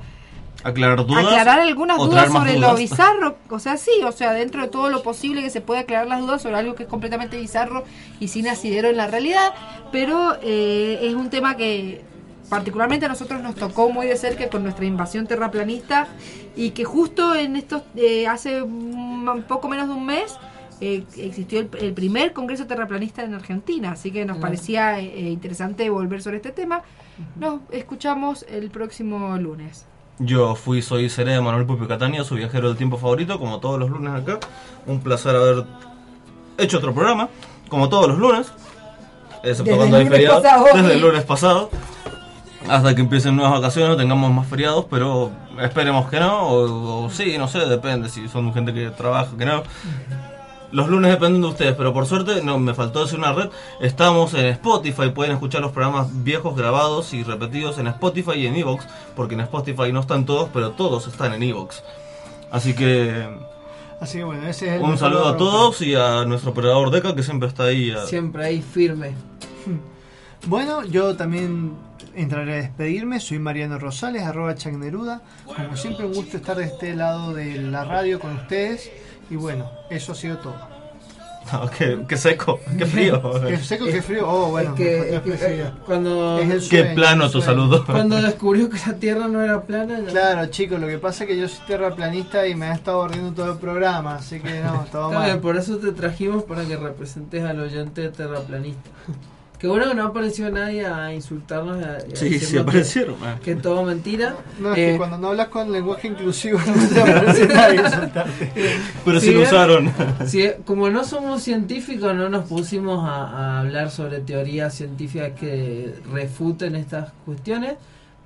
aclarar dudas. aclarar algunas dudas sobre dudas. lo bizarro. O sea, sí, o sea, dentro de todo lo posible que se puede aclarar las dudas sobre algo que es completamente bizarro y sin asidero en la realidad. Pero eh, es un tema que particularmente a nosotros nos tocó muy de cerca con nuestra invasión terraplanista y que justo en estos, eh, hace un poco menos de un mes, eh, existió el, el primer congreso terraplanista en Argentina, así que nos Claro. parecía eh, interesante volver sobre este tema. Nos escuchamos el próximo lunes. Yo fui, soy Seré de Manuel Pupi Catania, su viajero del tiempo favorito, como todos los lunes acá. Un placer haber hecho otro programa, como todos los lunes, excepto Desde cuando hay lunes feriados, pasado. desde el lunes pasado. Hasta que empiecen nuevas vacaciones, o tengamos más feriados, pero esperemos que no, o, o sí, no sé, depende si son gente que trabaja, que no. Los lunes dependen de ustedes, pero por suerte, no me faltó decir una red. Estamos en Spotify, pueden escuchar los programas viejos grabados y repetidos en Spotify y en Evox, porque en Spotify no están todos, pero todos están en Evox. Así que Así que bueno, ese es el un saludo a todos y a nuestro operador Deca que siempre está ahí. a- Siempre ahí firme. Bueno, yo también entraré a despedirme. Soy Mariano Rosales, arroba Chagneruda. Como siempre, un gusto estar de este lado de la radio con ustedes. Y bueno, eso ha sido todo. No, qué, qué seco, qué frío. Qué seco, qué frío. Oh, bueno, Es que- es que, eh, cuando, Es el Qué plano el tu saludo. cuando descubrió que la Tierra no era plana, ya- Claro, chicos, lo que pasa es que yo soy terraplanista y me ha estado ardiendo todo el programa, así que no, bien, mal. por eso te trajimos para que representes al oyente terraplanista. Que bueno que no apareció nadie a insultarnos. y a- a Sí, sí aparecieron, Que, ah. que todo mentira. No, es Eh, que cuando no hablas con lenguaje inclusivo no te aparece nadie a insultarte. Pero Si sí lo usaron. si- como no somos científicos, no nos pusimos a, a hablar sobre teorías científicas que refuten estas cuestiones.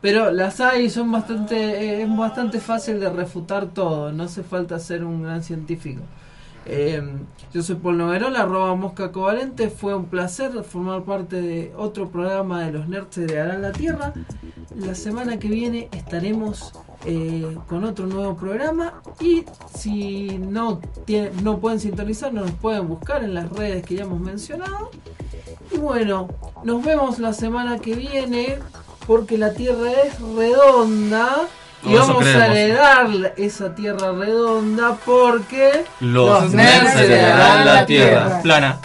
Pero las hay y son bastante, eh, es bastante fácil de refutar todo. No hace falta ser un gran científico. Eh, yo soy Paul Noverol, arroba mosca covalente. Fue un placer formar parte de otro programa de los nerds de Harán la Tierra. La semana que viene estaremos eh, con otro nuevo programa. Y si no, no pueden sintonizar, nos pueden buscar en las redes que ya hemos mencionado. Y bueno, nos vemos la semana que viene porque la Tierra es redonda. Y eso vamos a heredar esa tierra redonda porque Los nerds heredarán la tierra. Plana.